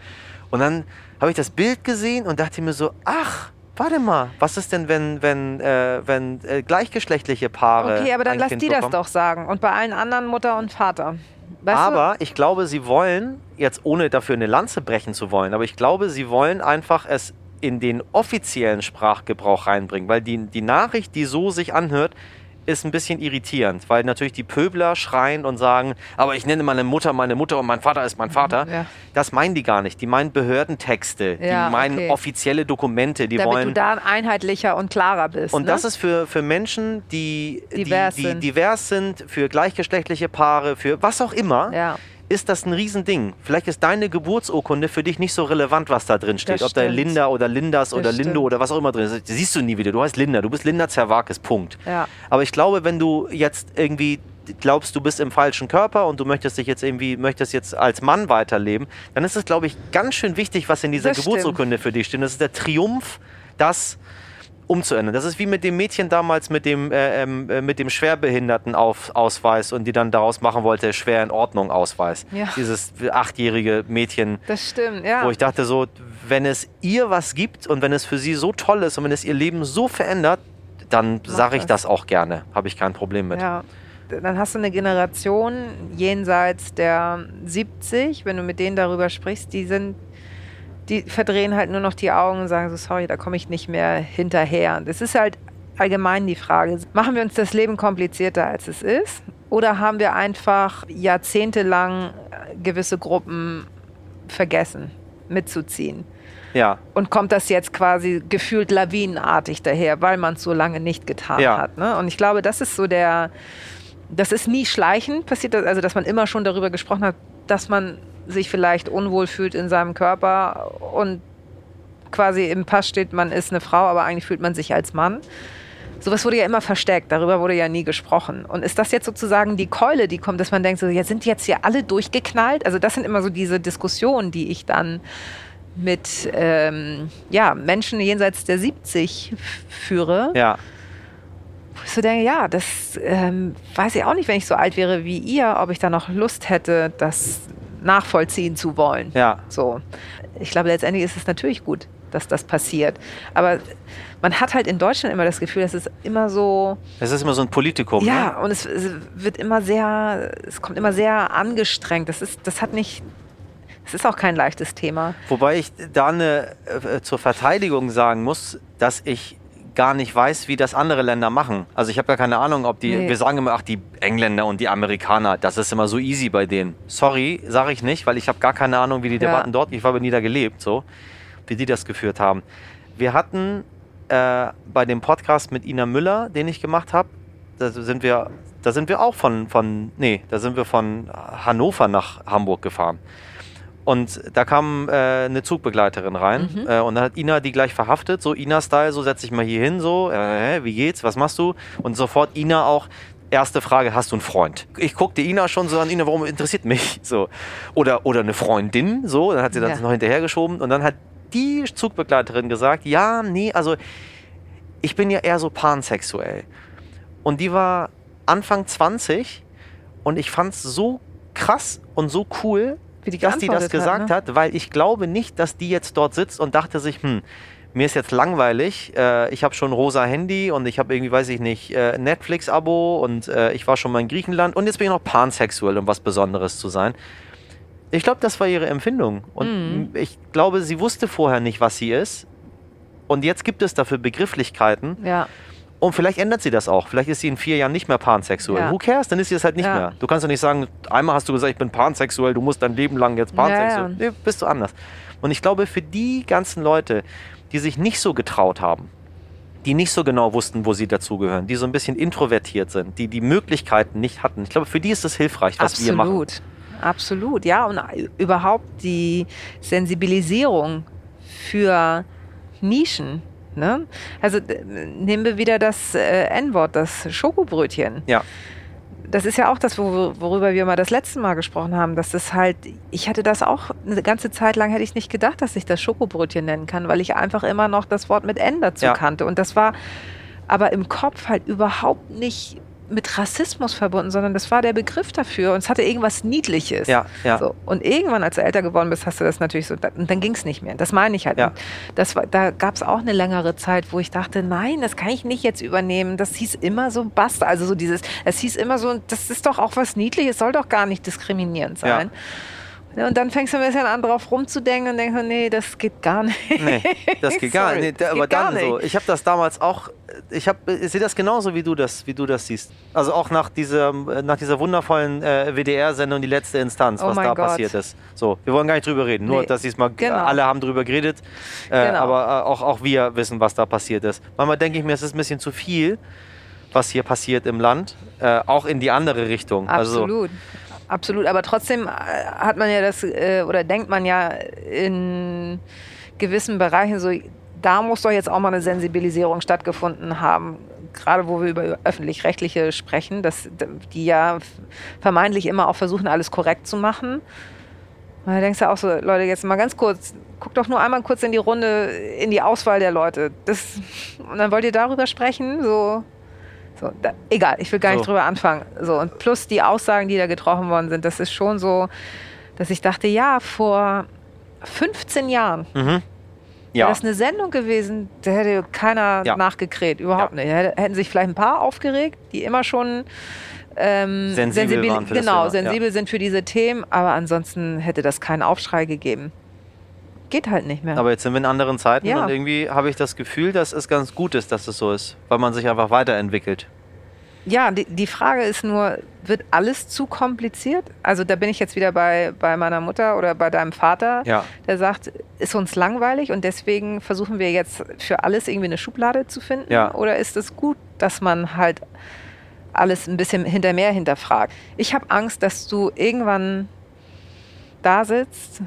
Und dann habe ich das Bild gesehen und dachte mir so, ach, warte mal, was ist denn, wenn, wenn, äh, wenn äh, gleichgeschlechtliche Paare. Okay, aber dann lass kind die bekommen? das doch sagen. Und bei allen anderen Mutter und Vater. Weißt aber du? ich glaube, sie wollen, jetzt ohne dafür eine Lanze brechen zu wollen, aber ich glaube, sie wollen einfach es in den offiziellen Sprachgebrauch reinbringen, weil die, die Nachricht, die so sich anhört, ist ein bisschen irritierend, weil natürlich die Pöbler schreien und sagen, aber ich nenne meine Mutter meine Mutter und mein Vater ist mein Vater. Ja. Das meinen die gar nicht. Die meinen Behördentexte, ja, die meinen okay. offizielle Dokumente, die Damit wollen. du da einheitlicher und klarer bist. Und ne? das ist für, für Menschen, die divers, die, die sind. divers sind, für gleichgeschlechtliche Paare, für was auch immer. Ja ist das ein Riesending. Vielleicht ist deine Geburtsurkunde für dich nicht so relevant, was da drin steht. Das Ob da Linda oder Lindas das oder stimmt. Lindo oder was auch immer drin ist. Das siehst du nie wieder. Du heißt Linda. Du bist Linda Zerwakis. Punkt. Ja. Aber ich glaube, wenn du jetzt irgendwie glaubst, du bist im falschen Körper und du möchtest dich jetzt irgendwie, möchtest jetzt als Mann weiterleben, dann ist es, glaube ich, ganz schön wichtig, was in dieser Das Geburtsurkunde für dich steht. Das ist der Triumph, dass umzuändern. Das ist wie mit dem Mädchen damals mit dem, äh, äh, mit dem Schwerbehindertenausweis und die dann daraus machen wollte, schwer in Ordnung Ausweis. Ja. Dieses achtjährige Mädchen. Das stimmt, ja. Wo ich dachte so, wenn es ihr was gibt und wenn es für sie so toll ist und wenn es ihr Leben so verändert, dann sage ich das auch gerne. Habe ich kein Problem mit. Ja. Dann hast du eine Generation jenseits der 70, wenn du mit denen darüber sprichst, die sind die verdrehen halt nur noch die Augen und sagen so, sorry, da komme ich nicht mehr hinterher. Das ist halt allgemein die Frage, machen wir uns das Leben komplizierter, als es ist? Oder haben wir einfach jahrzehntelang gewisse Gruppen vergessen, mitzuziehen? Ja. Und kommt das jetzt quasi gefühlt lawinenartig daher, weil man es so lange nicht getan Ja. hat. Ne? Und ich glaube, das ist so der, das ist nie schleichend passiert, also dass man immer schon darüber gesprochen hat, dass man sich vielleicht unwohl fühlt in seinem Körper und quasi im Pass steht, man ist eine Frau, aber eigentlich fühlt man sich als Mann. Sowas wurde ja immer versteckt, darüber wurde ja nie gesprochen. Und ist das jetzt sozusagen die Keule, die kommt, dass man denkt, so, ja, sind jetzt hier alle durchgeknallt? Also das sind immer so diese Diskussionen, die ich dann mit ähm, ja, Menschen jenseits der 70 führe. Ja. Wo ich so denke, ja, das ähm, weiß ich auch nicht, wenn ich so alt wäre wie ihr, ob ich da noch Lust hätte, das nachvollziehen zu wollen. Ja. So. Ich glaube, letztendlich ist es natürlich gut, dass das passiert. Aber man hat halt in Deutschland immer das Gefühl, dass es immer so. Es ist immer so ein Politikum. Ja, Ne? und es, es wird immer sehr, es kommt immer sehr angestrengt. Das ist, das hat nicht. Es ist auch kein leichtes Thema. Wobei ich da eine, äh, zur Verteidigung sagen muss, dass ich gar nicht weiß, wie das andere Länder machen. Also ich habe gar keine Ahnung, ob die, Nee. wir sagen immer, ach, die Engländer und die Amerikaner, das ist immer so easy bei denen. Sorry, sage ich nicht, weil ich habe gar keine Ahnung, wie die Ja. Debatten dort, ich habe nie da gelebt, so, wie die das geführt haben. Wir hatten äh, bei dem Podcast mit Ina Müller, den ich gemacht habe, da sind wir, da sind wir auch von, von, nee, da sind wir von Hannover nach Hamburg gefahren. Und da kam äh, eine Zugbegleiterin rein Mhm. äh, und dann hat Ina die gleich verhaftet, so Ina-Style, so setz dich mal hier hin, so, äh, wie geht's, was machst du? Und sofort Ina auch, erste Frage, hast du einen Freund? Ich guckte Ina schon so an, Ina, warum interessiert mich? So. Oder, oder eine Freundin, so, dann hat sie das Ja. noch hinterhergeschoben und dann hat die Zugbegleiterin gesagt, ja, nee, also ich bin ja eher so pansexuell. Und die war Anfang 20 und ich fand es so krass und so cool, die dass die das gesagt hat, hat, weil ich glaube nicht, dass die jetzt dort sitzt und dachte sich, hm, mir ist jetzt langweilig, äh, ich habe schon rosa Handy und ich habe irgendwie, weiß ich nicht, äh, Netflix-Abo und äh, ich war schon mal in Griechenland und jetzt bin ich noch pansexuell, um was Besonderes zu sein. Ich glaube, das war ihre Empfindung. Und Mhm. ich glaube, sie wusste vorher nicht, was sie ist. Und jetzt gibt es dafür Begrifflichkeiten. ne? Ja, Und vielleicht ändert sie das auch. Vielleicht ist sie in vier Jahren nicht mehr pansexuell. Ja. Who cares? Dann ist sie es halt nicht Ja. mehr. Du kannst doch nicht sagen, einmal hast du gesagt, ich bin pansexuell, du musst dein Leben lang jetzt pansexuell. Ja. Nee, bist du anders. Und ich glaube, für die ganzen Leute, die sich nicht so getraut haben, die nicht so genau wussten, wo sie dazugehören, die so ein bisschen introvertiert sind, die die Möglichkeiten nicht hatten, ich glaube, für die ist es hilfreich, was wir machen. absolut. Absolut, ja. Und überhaupt die Sensibilisierung für Nischen. Ne? Also nehmen wir wieder das äh, N-Wort, das Schokobrötchen. Ja. Das ist ja auch das, wo, worüber wir mal das letzte Mal gesprochen haben, dass das halt, ich hatte das auch eine ganze Zeit lang, hätte ich nicht gedacht, dass ich das Schokobrötchen nennen kann, weil ich einfach immer noch das Wort mit N dazu Ja. kannte. Und das war aber im Kopf halt überhaupt nicht mit Rassismus verbunden, sondern das war der Begriff dafür und es hatte irgendwas Niedliches. Ja, ja. So. Und irgendwann, als du älter geworden bist, hast du das natürlich so, und dann ging es nicht mehr. Das meine ich halt. Ja. Das war, da gab es auch eine längere Zeit, wo ich dachte, nein, das kann ich nicht jetzt übernehmen. Das hieß immer so basta. Also so dieses, es hieß immer so, das ist doch auch was Niedliches, soll doch gar nicht diskriminierend sein. Ja, Und dann fängst du ein bisschen an, drauf rumzudenken und denkst, nee, das geht gar nicht. Nee, das geht gar nicht. das aber dann so. nicht. Ich habe das damals auch. Ich, hab, ich sehe das genauso, wie du das, wie du das siehst. Also auch nach dieser, nach dieser wundervollen äh, WDR-Sendung Die letzte Instanz, Oh was da Gott. passiert ist. So, wir wollen gar nicht drüber reden. Nur, Nee. dass diesmal Genau. alle haben drüber geredet. Äh, Genau. Aber äh, auch, auch wir wissen, was da passiert ist. Manchmal denke ich mir, es ist ein bisschen zu viel, was hier passiert im Land. Äh, auch in die andere Richtung. Also, Absolut. Aber trotzdem äh, hat man ja das, äh, oder denkt man ja in gewissen Bereichen so, da muss doch jetzt auch mal eine Sensibilisierung stattgefunden haben. Gerade wo wir über öffentlich-rechtliche sprechen, dass die ja vermeintlich immer auch versuchen, alles korrekt zu machen. Da denkst du auch so, Leute, jetzt mal ganz kurz, guck doch nur einmal kurz in die Runde, in die Auswahl der Leute. Das, und dann wollt ihr darüber sprechen, so. So, da, egal, ich will gar nicht So. drüber anfangen. So, und plus die Aussagen, die da getroffen worden sind, das ist schon so, dass ich dachte, ja, vor 15 Jahren mhm. wäre Ja. das eine Sendung gewesen, da hätte keiner Ja. nachgekräht, überhaupt nicht. Da hätte- hätten sich vielleicht ein paar aufgeregt, die immer schon ähm, Sensibel das genau, ja. sensibel sind für diese Themen, aber ansonsten hätte das keinen Aufschrei gegeben. Geht halt nicht mehr. Aber jetzt sind wir in anderen Zeiten Ja. und irgendwie habe ich das Gefühl, dass es ganz gut ist, dass es so ist, weil man sich einfach weiterentwickelt. Ja, die, die Frage ist nur, wird alles zu kompliziert? Also da bin ich jetzt wieder bei, bei meiner Mutter oder bei deinem Vater, Ja. der sagt, ist uns langweilig und deswegen versuchen wir jetzt für alles irgendwie eine Schublade zu finden? Ja. Oder ist es gut, dass man halt alles ein bisschen hinter mehr hinterfragt? Ich habe Angst, dass du irgendwann da sitzt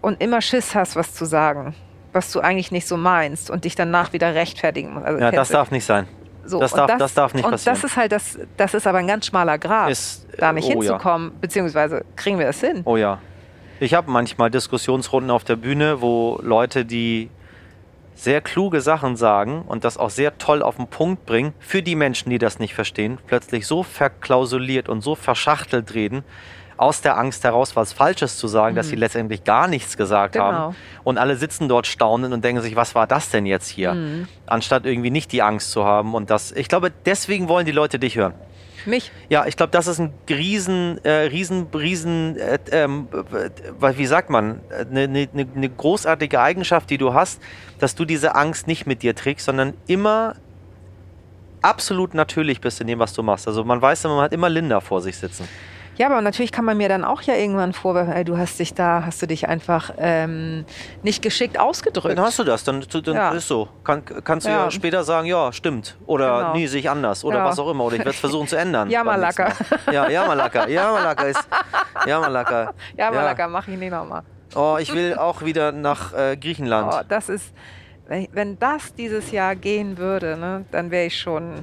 und immer Schiss hast, was zu sagen, was du eigentlich nicht so meinst und dich danach wieder rechtfertigen musst. Also Ja, das darf nicht sein. so, Das und darf- das darf nicht und passieren. das ist halt das, das ist aber ein ganz schmaler Grad, Ist, da nicht oh ja. hinzukommen, beziehungsweise kriegen wir das hin? Oh ja. Ich habe manchmal Diskussionsrunden auf der Bühne, wo Leute, die sehr kluge Sachen sagen und das auch sehr toll auf den Punkt bringen, für die Menschen, die das nicht verstehen, plötzlich so verklausuliert und so verschachtelt reden, aus der Angst heraus, was Falsches zu sagen, dass sie letztendlich gar nichts gesagt Genau. haben. Und alle sitzen dort staunend und denken sich, was war das denn jetzt hier? Mhm. Anstatt irgendwie nicht die Angst zu haben. Und das, ich glaube, deswegen wollen die Leute dich hören. Mich? Ja, ich glaube, das ist ein riesen, äh, riesen, riesen, äh, ähm, äh, wie sagt man, eine, eine, eine großartige Eigenschaft, die du hast, dass du diese Angst nicht mit dir trägst, sondern immer absolut natürlich bist in dem, was du machst. Also man weiß, man hat immer Linda vor sich sitzen. Ja, aber natürlich kann man mir dann auch ja irgendwann vorwerfen, ey, du hast dich da, hast du dich einfach ähm, nicht geschickt ausgedrückt. Dann hast du das, dann, dann Ja. ist so. Kann, kannst du ja. Ja. später sagen, ja, stimmt. Oder Genau. nee, sehe ich anders. Oder Ja. was auch immer. Oder ich werde es versuchen zu ändern. Ja, beim nächsten Malaka. Mal. Ja, ja, Malaka. Ja, Malaka ist. Ja, Malaka. Ja, mach ich nicht nochmal. Oh, ich will auch wieder nach äh, Griechenland. Oh, das ist, wenn, wenn das dieses Jahr gehen würde, ne, dann wäre ich schon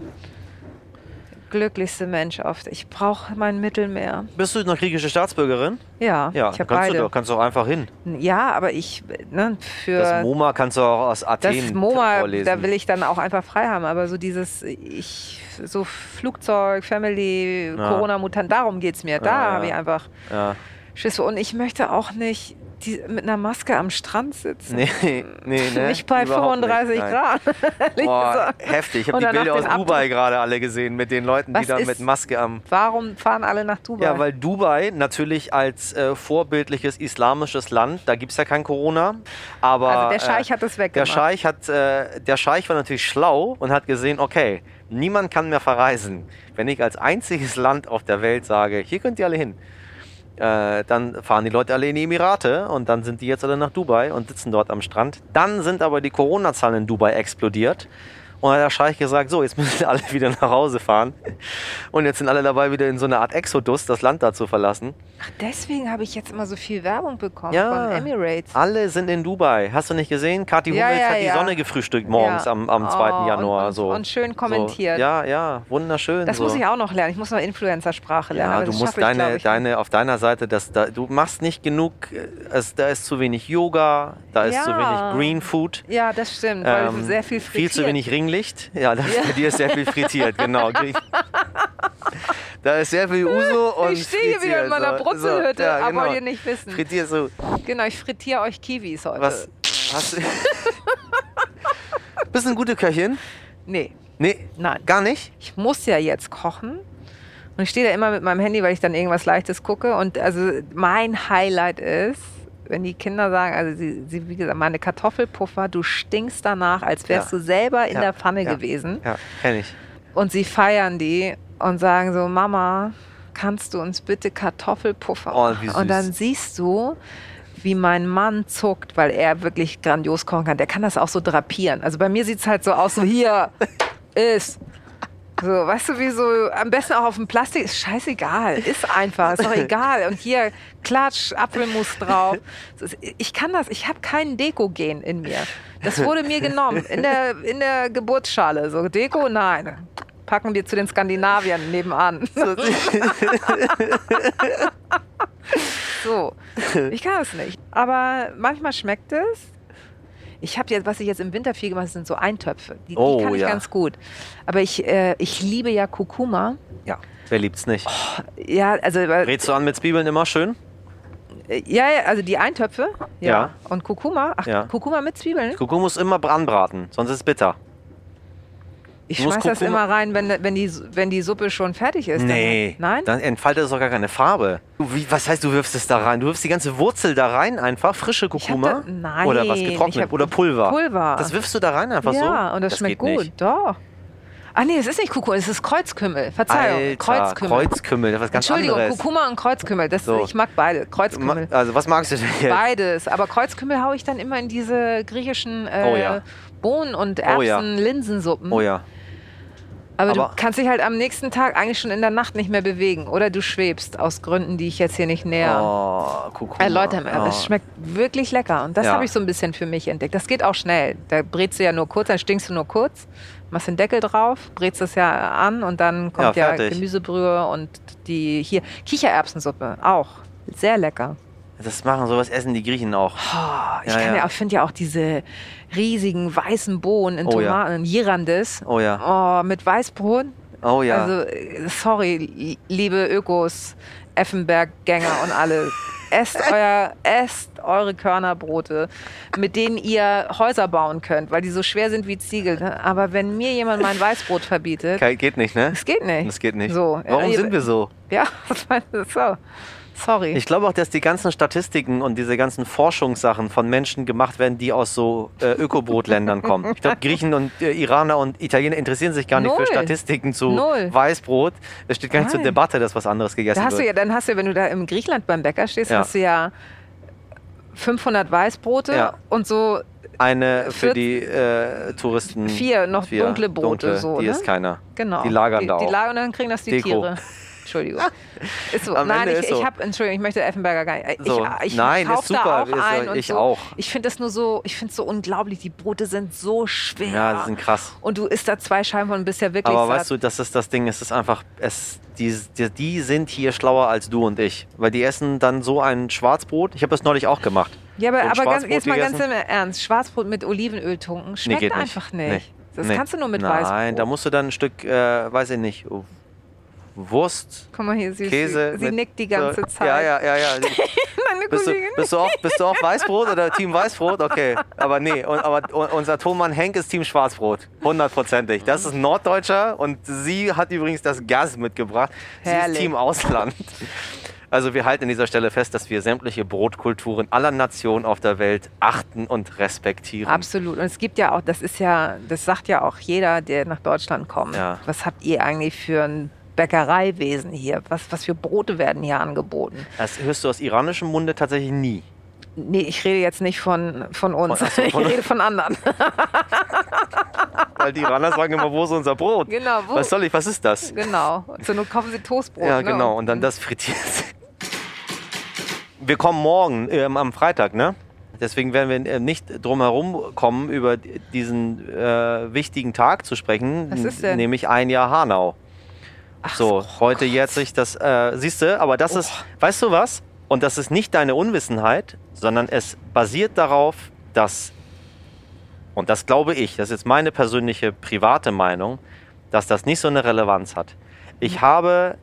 glücklichste Mensch oft. Ich brauche mein Mittelmeer. Bist du eine griechische Staatsbürgerin? Ja, Ja, ich habe kannst du beide. doch. Kannst du auch einfach hin. Ja, aber ich, ne, für Das MoMA kannst du auch aus das Athen MoMA, vorlesen. da will ich dann auch einfach frei haben. Aber so dieses, ich, so Flugzeug, Family, Ja. Corona-Mutant, darum geht es mir. Da Ja, habe ich einfach. Schiss. Und ich möchte auch nicht die, mit einer Maske am Strand sitzen. Nee, nee, ne? Nicht bei Überhaupt nicht, 35 nein. Grad. Boah, heftig. Ich habe die Bilder aus. Dubai gerade alle gesehen mit den Leuten, die Was da ist- mit Maske am Warum fahren alle nach Dubai? Ja, weil Dubai natürlich als äh, vorbildliches islamisches Land, da gibt es ja kein Corona, aber also der Scheich äh, hat es der weggemacht. Scheich hat, äh, der Scheich war natürlich schlau und hat gesehen, okay, niemand kann mehr verreisen. Wenn ich als einziges Land auf der Welt sage, hier könnt ihr alle hin, äh, dann fahren die Leute alle in die Emirate und dann sind die jetzt alle nach Dubai und sitzen dort am Strand. Dann sind aber die Corona-Zahlen in Dubai explodiert. Und hat der Scheich gesagt, so, jetzt müssen alle wieder nach Hause fahren. Und jetzt sind alle dabei, wieder in so eine Art Exodus, das Land da zu verlassen. Ach, deswegen habe ich jetzt immer so viel Werbung bekommen Ja. von Emirates. Alle sind in Dubai. Hast du nicht gesehen? Kathi Ja, Hummels ja, hat die. Sonne gefrühstückt morgens am, am 2. Oh, Januar. und, so. und schön kommentiert. So. Ja, ja, wunderschön. Das so. muss ich auch noch lernen. Ich muss noch Influencer-Sprache lernen. Ja, aber du musst deine, ich, deine, auf deiner Seite, das, da, du machst nicht genug, äh, es, da ist zu wenig Yoga, da ist zu wenig Green Food. Ja, das stimmt, weil ähm, sehr viel Viel zu frittiert. wenig Ringlicht. Ja, das, Ja. bei dir ist sehr viel frittiert, genau. da ist sehr viel Uso und Ich stehe hier wieder in meiner. Brutzelhütte, So, ja, aber genau. wollt ihr nicht wissen. Frittiert so. Genau, ich frittiere euch Kiwis heute. Was? Hast du. Bist du eine gute Köchin? Nee, Nee, nein. gar nicht? Ich muss ja jetzt kochen. Und ich stehe da immer mit meinem Handy, weil ich dann irgendwas Leichtes gucke. Und also mein Highlight ist, wenn die Kinder sagen, also sie, sie wie gesagt, meine Kartoffelpuffer, du stinkst danach, als wärst Ja. du selber in Ja, der Pfanne ja. gewesen. Ja, kenn ich. Und sie feiern die und sagen so, Mama, kannst du uns bitte Kartoffelpuffer Oh. Und dann siehst du, wie mein Mann zuckt, weil er wirklich grandios kochen kann. Der kann das auch so drapieren. Also bei mir sieht es halt so aus, so hier ist. So, weißt du, wie so, am besten auch auf dem Plastik, ist scheißegal, ist einfach, ist doch egal. Und hier, Klatsch, Apfelmus drauf. Ich kann das, ich habe kein Deko-Gen in mir. Das wurde mir genommen, in der, in der Geburtsschale. So, Deko, nein. Packen wir zu den Skandinaviern nebenan. So, ich kann es nicht. Aber manchmal schmeckt es. Ich habe jetzt, was ich jetzt im Winter viel gemacht habe, sind so Eintöpfe. Die, Oh, die kann ich ja. ganz gut. Aber ich, äh, ich liebe ja Kurkuma. Ja, wer liebt's nicht? Ja, also, äh, Rätst du an mit Zwiebeln immer schön? ja, ja, also die Eintöpfe. Ja. Ja. Und Kurkuma. Ach, Ja. Kurkuma mit Zwiebeln. Kuckuck muss immer anbraten, sonst ist es bitter. Ich schmeiß das immer rein, wenn, wenn, die, wenn die Suppe schon fertig ist. Nee, Dann, nein? dann entfaltet es doch gar keine Farbe. Wie, was heißt, du wirfst es da rein? Du wirfst die ganze Wurzel da rein einfach, frische Kurkuma? da- nein, Oder was getrocknet? Oder Pulver? Pulver. Das wirfst du da rein einfach so? ja, und das, schmeckt geht gut. Nicht. Doch. Ah nee, es ist nicht Kurkuma, es ist Kreuzkümmel. Verzeihung, Alter, Kreuzkümmel. Kreuzkümmel, das ist was ganz Entschuldigung, anderes. Kurkuma und Kreuzkümmel. Das, So. Ich mag beide. Kreuzkümmel. Also was magst du denn jetzt? Beides. Aber Kreuzkümmel haue ich dann immer in diese griechischen äh, Oh ja. Bohnen- und Oh ja. Erbsen-Linsensuppen. Oh ja. Aber, Aber- du kannst dich halt am nächsten Tag eigentlich schon in der Nacht nicht mehr bewegen. Oder du schwebst aus Gründen, die ich jetzt hier nicht näher Oh, Kurkuma. erläutern will. Oh. es schmeckt wirklich lecker. Und das Ja. habe ich so ein bisschen für mich entdeckt. Das geht auch schnell. Da brätst du ja nur kurz, dann stinkst du nur kurz, machst den Deckel drauf, brätst es ja an und dann kommt Ja, ja. Gemüsebrühe und die hier Kichererbsensuppe auch. Sehr lecker. Das machen sowas essen die Griechen auch. Oh, ich Ja, ja. finde ja auch diese riesigen weißen Bohnen in Oh ja. Tomaten, Girandis. Oh ja. Oh, mit Weißbrot. Oh ja. Also, sorry, li- liebe Ökos, Effenberg-Gänger und alle. Esst, euer, esst eure Körnerbrote, mit denen ihr Häuser bauen könnt, weil die so schwer sind wie Ziegel. ne? Aber wenn mir jemand mein Weißbrot verbietet, geht nicht, ne? das geht nicht. Das geht nicht. So, Warum äh, sind wir so? Ja, das meinst du so. Sorry. Ich glaube auch, dass die ganzen Statistiken und diese ganzen Forschungssachen von Menschen gemacht werden, die aus so äh, Ökobrotländern kommen. Ich glaube, Griechen und äh, Iraner und Italiener interessieren sich gar nicht Null. für Statistiken zu Null. Weißbrot. Es steht gar nicht zur Nein. Debatte, dass was anderes gegessen Da hast du wird. ja, dann hast du ja, wenn du da im Griechenland beim Bäcker stehst, Ja. hast du ja 500 Weißbrote Ja. und so Eine für die äh, Touristen. vier noch Vier dunkle Brote. dunkle, so, die ne? isst keiner. Genau. Die lagern die, da Die auch. lagern und dann kriegen das die Deko. Tiere. Entschuldigung. So. Nein, ich, so. ich habe, Entschuldigung, ich möchte Effenberger gar nicht. Ich, So. ich Nein, ist super. Auch ein ich so. auch. Ich finde das nur so, ich finde es so unglaublich. Die Brote sind so schwer. Ja, die sind krass. Und du isst da zwei Scheiben und bist ja wirklich Aber satt. weißt du, das ist das Ding, es ist einfach, es, die, die, die sind hier schlauer als du und ich. Weil die essen dann so ein Schwarzbrot. Ich habe das neulich auch gemacht. Ja, aber, aber ganz, jetzt mal ganz gegessen? im Ernst. Schwarzbrot mit Olivenöl tunken schmeckt geht nicht. einfach nicht. Nee. Das Nee. kannst du nur mit Nein, Weißbrot. da musst du dann ein Stück, äh, weiß ich nicht, Wurst, Guck mal hier, sie, Käse. sie, sie mit- nickt die ganze Zeit. Ja, ja, ja, ja. Meine Bist du, Kollegin. bist, du auch, bist du auch Weißbrot oder Team Weißbrot? Okay, aber nee, und, aber unser Tonmann Henk ist Team Schwarzbrot. Hundertprozentig. Das ist ein Norddeutscher und sie hat übrigens das Gas mitgebracht. Sie Herrlich. ist Team Ausland. Also wir halten an dieser Stelle fest, dass wir sämtliche Brotkulturen aller Nationen auf der Welt achten und respektieren. Absolut. Und es gibt ja auch, das ist ja, das sagt ja auch jeder, der nach Deutschland kommt. Ja. Was habt ihr eigentlich für ein Bäckereiwesen hier? Was, was für Brote werden hier angeboten? Das hörst du aus iranischem Munde tatsächlich nie. Nee, ich rede jetzt nicht von, von uns. Ach so, von- ich rede von anderen. Weil die Iraner sagen immer, wo ist unser Brot? genau. Wo, Was soll ich, was ist das? genau. Zur Not kaufen sie Toastbrot. Ja, ne? genau. Und dann das frittiert. Wir kommen morgen ähm, am Freitag, ne? Deswegen werden wir äh, nicht drum herum kommen, über diesen äh, wichtigen Tag zu sprechen, Was ist denn? nämlich ein Jahr Hanau. Ach So, so, heute jetzt sich das, äh, siehst du, aber das ist, weißt du was? Und das ist nicht deine Unwissenheit, sondern es basiert darauf, dass, und das glaube ich, das ist jetzt meine persönliche private Meinung, dass das nicht so eine Relevanz hat. Ich habe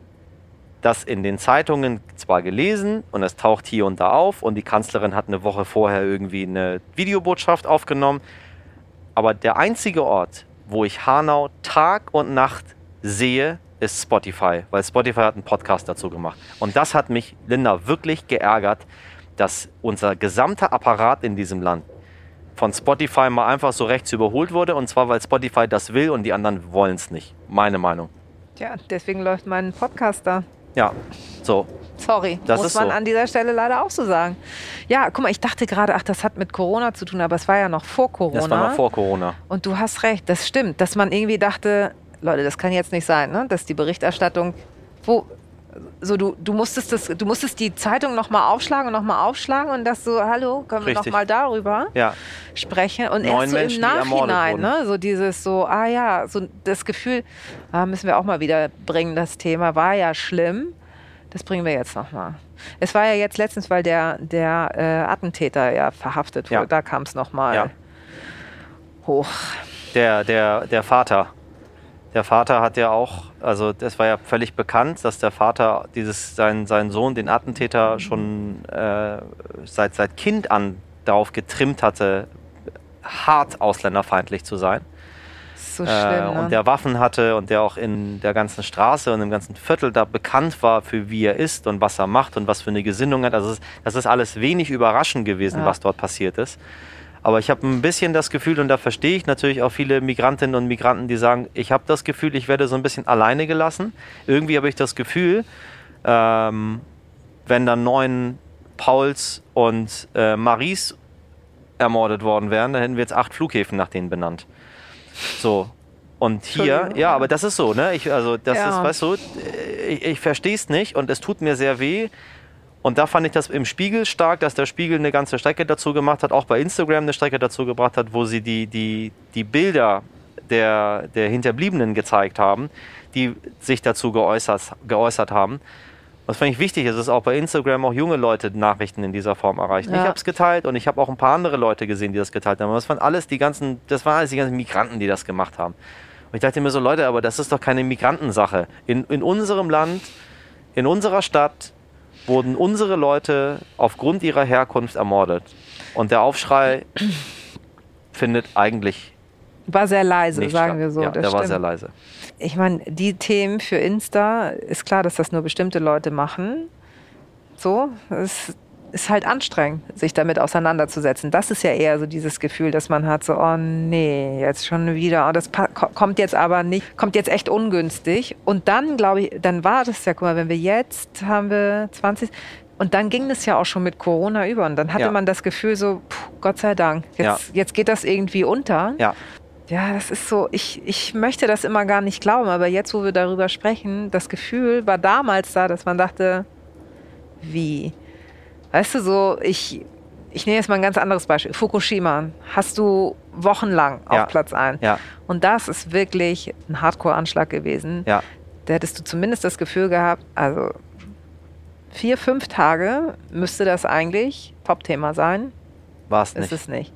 das in den Zeitungen zwar gelesen und es taucht hier und da auf und die Kanzlerin hat eine Woche vorher irgendwie eine Videobotschaft aufgenommen, aber der einzige Ort, wo ich Hanau Tag und Nacht sehe, ist Spotify, weil Spotify hat einen Podcast dazu gemacht. Und das hat mich, Linda, wirklich geärgert, dass unser gesamter Apparat in diesem Land von Spotify mal einfach so rechts überholt wurde. Und zwar, weil Spotify das will und die anderen wollen es nicht. Meine Meinung. Tja, deswegen läuft mein Podcast da. Ja, so. Sorry, Das muss ist man so. an dieser Stelle leider auch so sagen. Ja, guck mal, ich dachte gerade, ach, das hat mit Corona zu tun, aber es war ja noch vor Corona. Das war noch vor Corona. Und du hast recht, das stimmt, dass man irgendwie dachte, Leute, das kann jetzt nicht sein, ne? dass die Berichterstattung, wo, so du, du musstest das, du musstest die Zeitung noch mal aufschlagen und noch mal aufschlagen und das so, hallo, können wir noch Richtig. mal darüber Ja, sprechen und Neun erst so Menschen, im Nachhinein, ne? so dieses so, ah ja, so das Gefühl, ah, müssen wir auch mal wieder bringen, das Thema war ja schlimm. Das bringen wir jetzt noch mal. Es war ja jetzt letztens, weil der, der äh, Attentäter ja verhaftet wurde, Ja. da kam es noch mal Ja. hoch. der, der, der Vater. Der Vater hat ja auch, also das war ja völlig bekannt, dass der Vater dieses, sein, seinen Sohn, den Attentäter, schon äh, seit, seit Kind an darauf getrimmt hatte, hart ausländerfeindlich zu sein. So Äh, schlimm, ne? und der Waffen hatte und der auch in der ganzen Straße und im ganzen Viertel da bekannt war für wie er ist und was er macht und was für eine Gesinnung hat. Also es- das ist alles wenig überraschend gewesen, Ja. was dort passiert ist. Aber ich habe ein bisschen das Gefühl, und da verstehe ich natürlich auch viele Migrantinnen und Migranten, die sagen, ich habe das Gefühl, ich werde so ein bisschen alleine gelassen. Irgendwie habe ich das Gefühl, ähm, wenn dann neun Pauls und äh, Maries ermordet worden wären, dann hätten wir jetzt acht Flughäfen nach denen benannt. So. Und hier, ja, aber das ist so, ne? Ich, also, das Ja. ist, weißt du, ich, ich verstehe es nicht und es tut mir sehr weh. Und da fand ich das im Spiegel stark, dass der Spiegel eine ganze Strecke dazu gemacht hat, auch bei Instagram eine Strecke dazu gebracht hat, wo sie die, die, die Bilder der, der Hinterbliebenen gezeigt haben, die sich dazu geäußert, geäußert haben. Das fand ich wichtig, ist auch bei Instagram auch junge Leute Nachrichten in dieser Form erreichen. Ja. Ich habe es geteilt und ich habe auch ein paar andere Leute gesehen, die das geteilt haben. Aber das waren alles die ganzen, das waren alles die ganzen Migranten, die das gemacht haben. Und ich dachte mir so, Leute, aber das ist doch keine Migrantensache. In, in unserem Land, in unserer Stadt wurden unsere Leute aufgrund ihrer Herkunft ermordet. Und der Aufschrei findet eigentlich War sehr leise, sagen statt. wir so. ja, das der war stimmt. sehr leise. Ich meine, die Themen für Insta, ist klar, dass das nur bestimmte Leute machen. So, es ist halt anstrengend, sich damit auseinanderzusetzen. Das ist ja eher so dieses Gefühl, dass man hat, so, oh nee, jetzt schon wieder, oh, das kommt jetzt aber nicht, kommt jetzt echt ungünstig. Und dann, glaube ich, dann war das ja, guck mal, wenn wir jetzt haben wir 20, und dann ging das ja auch schon mit Corona über. Und dann hatte ja. man das Gefühl so, pff, Gott sei Dank, jetzt, ja. jetzt geht das irgendwie unter. Ja. Ja, das ist so, ich, ich möchte das immer gar nicht glauben, aber jetzt, wo wir darüber sprechen, das Gefühl war damals da, dass man dachte, wie? Weißt du, so, ich, ich nehme jetzt mal ein ganz anderes Beispiel. Fukushima hast du wochenlang ja. auf Platz 1. Ja. Und das ist wirklich ein Hardcore-Anschlag gewesen. Ja. Da hättest du zumindest das Gefühl gehabt, also vier, fünf Tage müsste das eigentlich Top-Thema sein. War es nicht. Ist es nicht.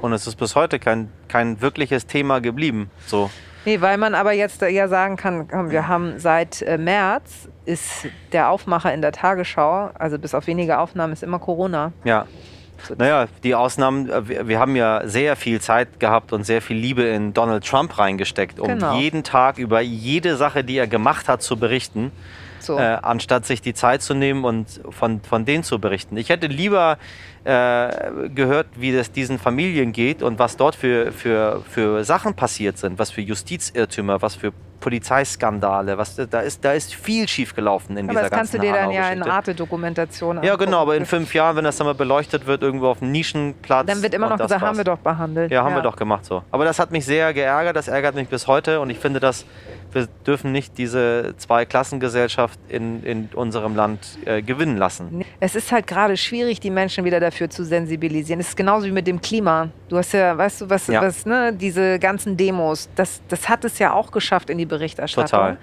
Und es ist bis heute kein, kein wirkliches Thema geblieben. So. Nee, weil man aber jetzt ja sagen kann, komm, wir haben seit äh, März ist der Aufmacher in der Tagesschau, also bis auf wenige Aufnahmen, ist immer Corona. Ja. Naja, die Ausnahmen, äh, wir, haben ja sehr viel Zeit gehabt und sehr viel Liebe in Donald Trump reingesteckt, um genau. jeden Tag über jede Sache, die er gemacht hat, zu berichten. So. Äh, anstatt sich die Zeit zu nehmen und von, von denen zu berichten. Ich hätte lieber äh, gehört, wie es diesen Familien geht und was dort für, für, für Sachen passiert sind, was für Justizirrtümer, was für Polizeiskandale, was da ist, da ist viel schiefgelaufen in aber dieser das kannst du dir dann ja in Arte-Dokumentation Ja, genau, aber in fünf Jahren, wenn das dann mal beleuchtet wird, irgendwo auf einem Nischenplatz. Dann wird immer noch gesagt, haben wir doch behandelt. Ja, haben ja. wir doch gemacht so. Aber das hat mich sehr geärgert, das ärgert mich bis heute und ich finde, dass wir dürfen nicht diese Zweiklassengesellschaft in, in unserem Land äh, gewinnen lassen. Es ist halt gerade schwierig, die Menschen wieder dafür zu sensibilisieren. Es ist genauso wie mit dem Klima. Du hast ja, weißt du, was, ja. was ne, diese ganzen Demos, das, das hat es ja auch geschafft in die Berichterstattung. Total.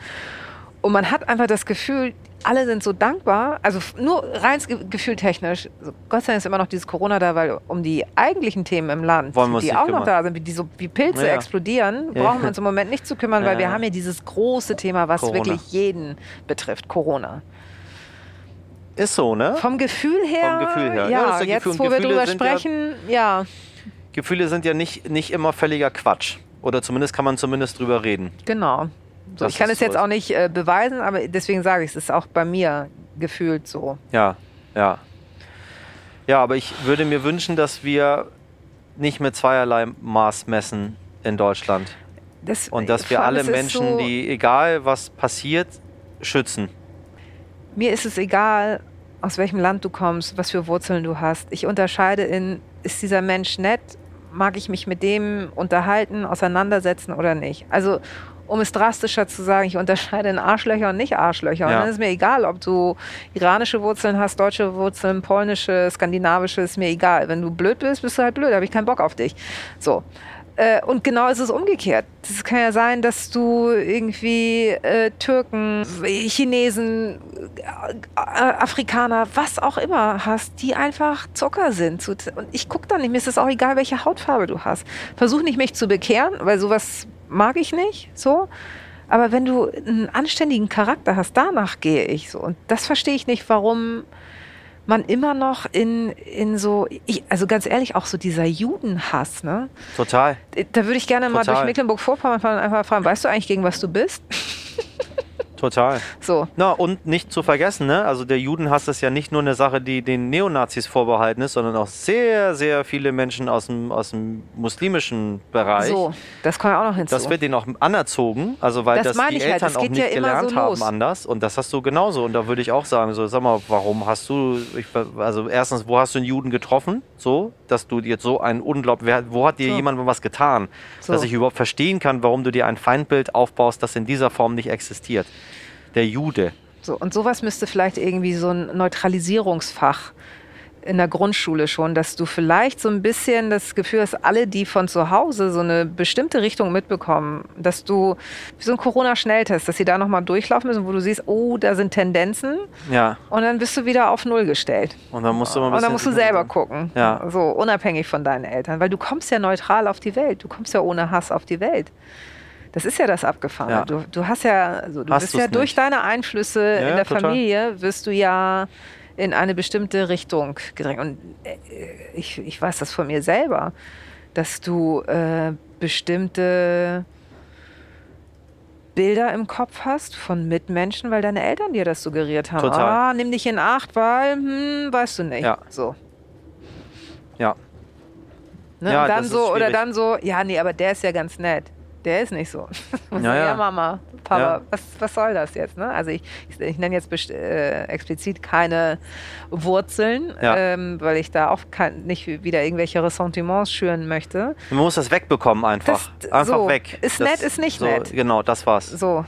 Und man hat einfach das Gefühl, alle sind so dankbar, also nur rein gefühltechnisch. Also Gott sei Dank ist immer noch dieses Corona da, weil um die eigentlichen Themen im Land, Wollen die auch kümmern. noch da sind, wie, die so, wie Pilze ja. explodieren, ja. brauchen wir uns im Moment nicht zu kümmern, ja. weil wir haben ja dieses große Thema, was Corona. wirklich jeden betrifft, Corona. Ist so, ne? Vom Gefühl her. Vom Gefühl her. Ja, jetzt, Gefühl. wo Gefühle wir drüber sprechen, ja, Gefühle sind ja nicht, nicht immer völliger Quatsch. Oder zumindest kann man zumindest drüber reden. Genau. So, ich kann es so jetzt auch nicht äh, beweisen, aber deswegen sage ich es, ist auch bei mir gefühlt so. Ja, ja. Ja, aber ich würde mir wünschen, dass wir nicht mit zweierlei Maß messen in Deutschland. Das, und dass wir alle Menschen, so, die egal was passiert, schützen. Mir ist es egal, aus welchem Land du kommst, was für Wurzeln du hast. Ich unterscheide in, ist dieser Mensch nett, mag ich mich mit dem unterhalten, auseinandersetzen oder nicht. Also um es drastischer zu sagen, ich unterscheide in Arschlöcher und nicht Arschlöcher. Ja. Und dann ist mir egal, ob du iranische Wurzeln hast, deutsche Wurzeln, polnische, skandinavische, ist mir egal. Wenn du blöd bist, bist du halt blöd, habe ich keinen Bock auf dich. So. Äh, und genau ist es umgekehrt. Es kann ja sein, dass du irgendwie äh, Türken, Chinesen, äh, Afrikaner, was auch immer hast, die einfach Zucker sind. Und ich gucke dann nicht, mir ist es auch egal, welche Hautfarbe du hast. Versuch nicht, mich zu bekehren, weil sowas mag ich nicht. So. Aber wenn du einen anständigen Charakter hast, danach gehe ich so. Und das verstehe ich nicht, warum man immer noch in, in so, ich, also ganz ehrlich, auch so dieser Judenhass, ne? Total. Da würde ich gerne Total. mal durch Mecklenburg-Vorpommern einfach fragen, weißt du eigentlich, gegen was du bist? Total. So. Na, und nicht zu vergessen, ne? also der Judenhass ist ja nicht nur eine Sache, die den Neonazis vorbehalten ist, sondern auch sehr, sehr viele Menschen aus dem, aus dem muslimischen Bereich. So, das kommt ja auch noch hinzu. Das wird denen auch anerzogen, also weil das, das die halt. Eltern halt. das auch nicht ja gelernt so haben anders. Und das hast du genauso. Und da würde ich auch sagen, so, sag mal, warum hast du, ich, also erstens, wo hast du einen Juden getroffen? So, dass du jetzt so ein unglaublich, wo hat dir so. jemand was getan? So. Dass ich überhaupt verstehen kann, warum du dir ein Feindbild aufbaust, das in dieser Form nicht existiert der Jude. So, und sowas müsste vielleicht irgendwie so ein Neutralisierungsfach in der Grundschule schon, dass du vielleicht so ein bisschen das Gefühl hast, alle, die von zu Hause so eine bestimmte Richtung mitbekommen, dass du wie so ein Corona-Schnelltest, dass sie da nochmal durchlaufen müssen, wo du siehst, oh, da sind Tendenzen. Ja. Und dann bist du wieder auf Null gestellt. Und dann musst du, mal und dann musst du selber gucken. Ja. So unabhängig von deinen Eltern, weil du kommst ja neutral auf die Welt. Du kommst ja ohne Hass auf die Welt. Das ist ja das Abgefahrene. Ja. Du, du, hast ja, also du hast bist ja nicht. durch deine Einflüsse ja, in der total. Familie, wirst du ja in eine bestimmte Richtung gedrängt. Und äh, ich, ich weiß das von mir selber, dass du äh, bestimmte Bilder im Kopf hast von Mitmenschen, weil deine Eltern dir das suggeriert haben. Total. Ah, nimm dich in Acht, weil, hm, weißt du nicht. Ja. So. Ja. Ne? Ja, dann so, oder dann so, ja, nee, aber der ist ja ganz nett. Der ist nicht so. Ja, ja, ja. Mama, Papa, Ja. was, was soll das jetzt? Ne? Also ich, ich, ich nenne jetzt äh, explizit keine Wurzeln, Ja. ähm, weil ich da auch kein, nicht wieder irgendwelche Ressentiments schüren möchte. Man muss das wegbekommen einfach. Das- einfach so. weg. Ist das, nett, ist nicht so, nett. Genau, das war's. So,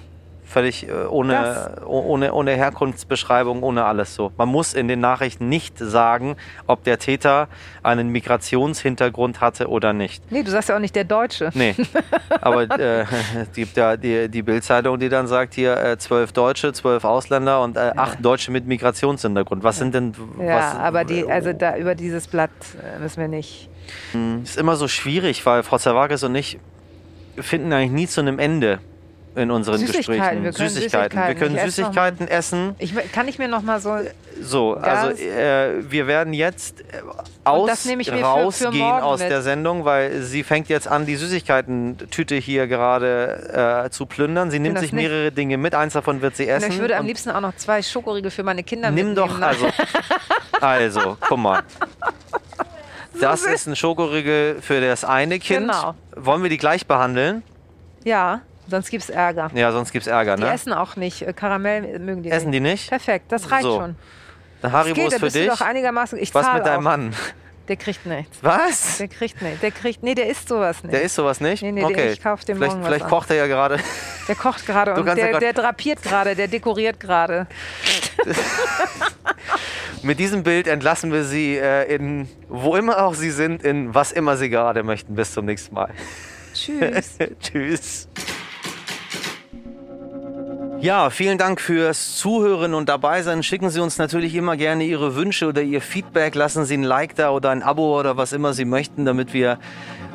Völlig äh, ohne, oh- ohne, ohne Herkunftsbeschreibung, ohne alles so. Man muss in den Nachrichten nicht sagen, ob der Täter einen Migrationshintergrund hatte oder nicht. nee, du sagst ja auch nicht der Deutsche. Nee, aber äh, es gibt ja die, die Bildzeitung, die dann sagt hier äh, zwölf Deutsche, zwölf Ausländer und äh, acht Deutsche mit Migrationshintergrund. Was sind denn Ja, was, aber die, also da über dieses Blatt äh, müssen wir nicht. ist immer so schwierig, weil Frau Zerwakis und ich finden eigentlich nie zu einem Ende in unseren Süßigkeiten, Gesprächen. wir können Süßigkeiten. Wir Süßigkeiten. können Ich Süßigkeiten essen. Ich, kann ich mir noch mal so So, Gas. also äh, wir werden jetzt äh, aus, für- rausgehen für morgen aus mit. der Sendung, weil sie fängt jetzt an, die Süßigkeiten-Tüte hier gerade äh, zu plündern. Sie nimmt sich nicht. mehrere Dinge mit. Eins davon wird sie essen. ich würde am liebsten auch noch zwei Schokoriegel für meine Kinder Nimm mitnehmen. doch, Nein. also, also, guck mal. Das ist ein Schokoriegel für das eine Kind. Genau. Wollen wir die gleich behandeln? Ja, sonst gibt es Ärger. Ja, sonst gibt's Ärger, Die ne? essen auch nicht. Äh, Karamell mögen die Essen nicht. die nicht? Perfekt, das reicht So. schon. Der Das Haribo ist für dich. doch einigermaßen. Ich Was mit deinem auch. Mann? Der kriegt nichts. Was? Der kriegt nicht. Der kriegt. Nee, der isst sowas nicht. Der isst sowas nicht? Nee, nee, der- okay. ich kauf dem vielleicht morgen vielleicht kocht er ja gerade. Der kocht gerade und ja der, grad- der drapiert gerade, der dekoriert gerade. Mit diesem Bild entlassen wir Sie äh, in, wo immer auch Sie sind, in was immer Sie gerade möchten. Bis zum nächsten Mal. Tschüss. Tschüss. Ja, vielen Dank fürs Zuhören und dabei sein. Schicken Sie uns natürlich immer gerne Ihre Wünsche oder Ihr Feedback. Lassen Sie ein Like da oder ein Abo oder was immer Sie möchten, damit wir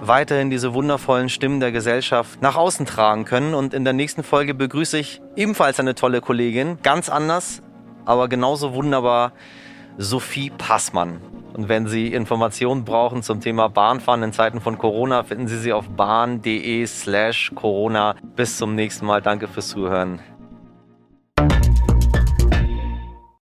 weiterhin diese wundervollen Stimmen der Gesellschaft nach außen tragen können. Und in der nächsten Folge begrüße ich ebenfalls eine tolle Kollegin. Ganz anders, aber genauso wunderbar. Sophie Passmann. Und wenn Sie Informationen brauchen zum Thema Bahnfahren in Zeiten von Corona, finden Sie sie auf bahn.de slash Corona. Bis zum nächsten Mal. Danke fürs Zuhören. thank you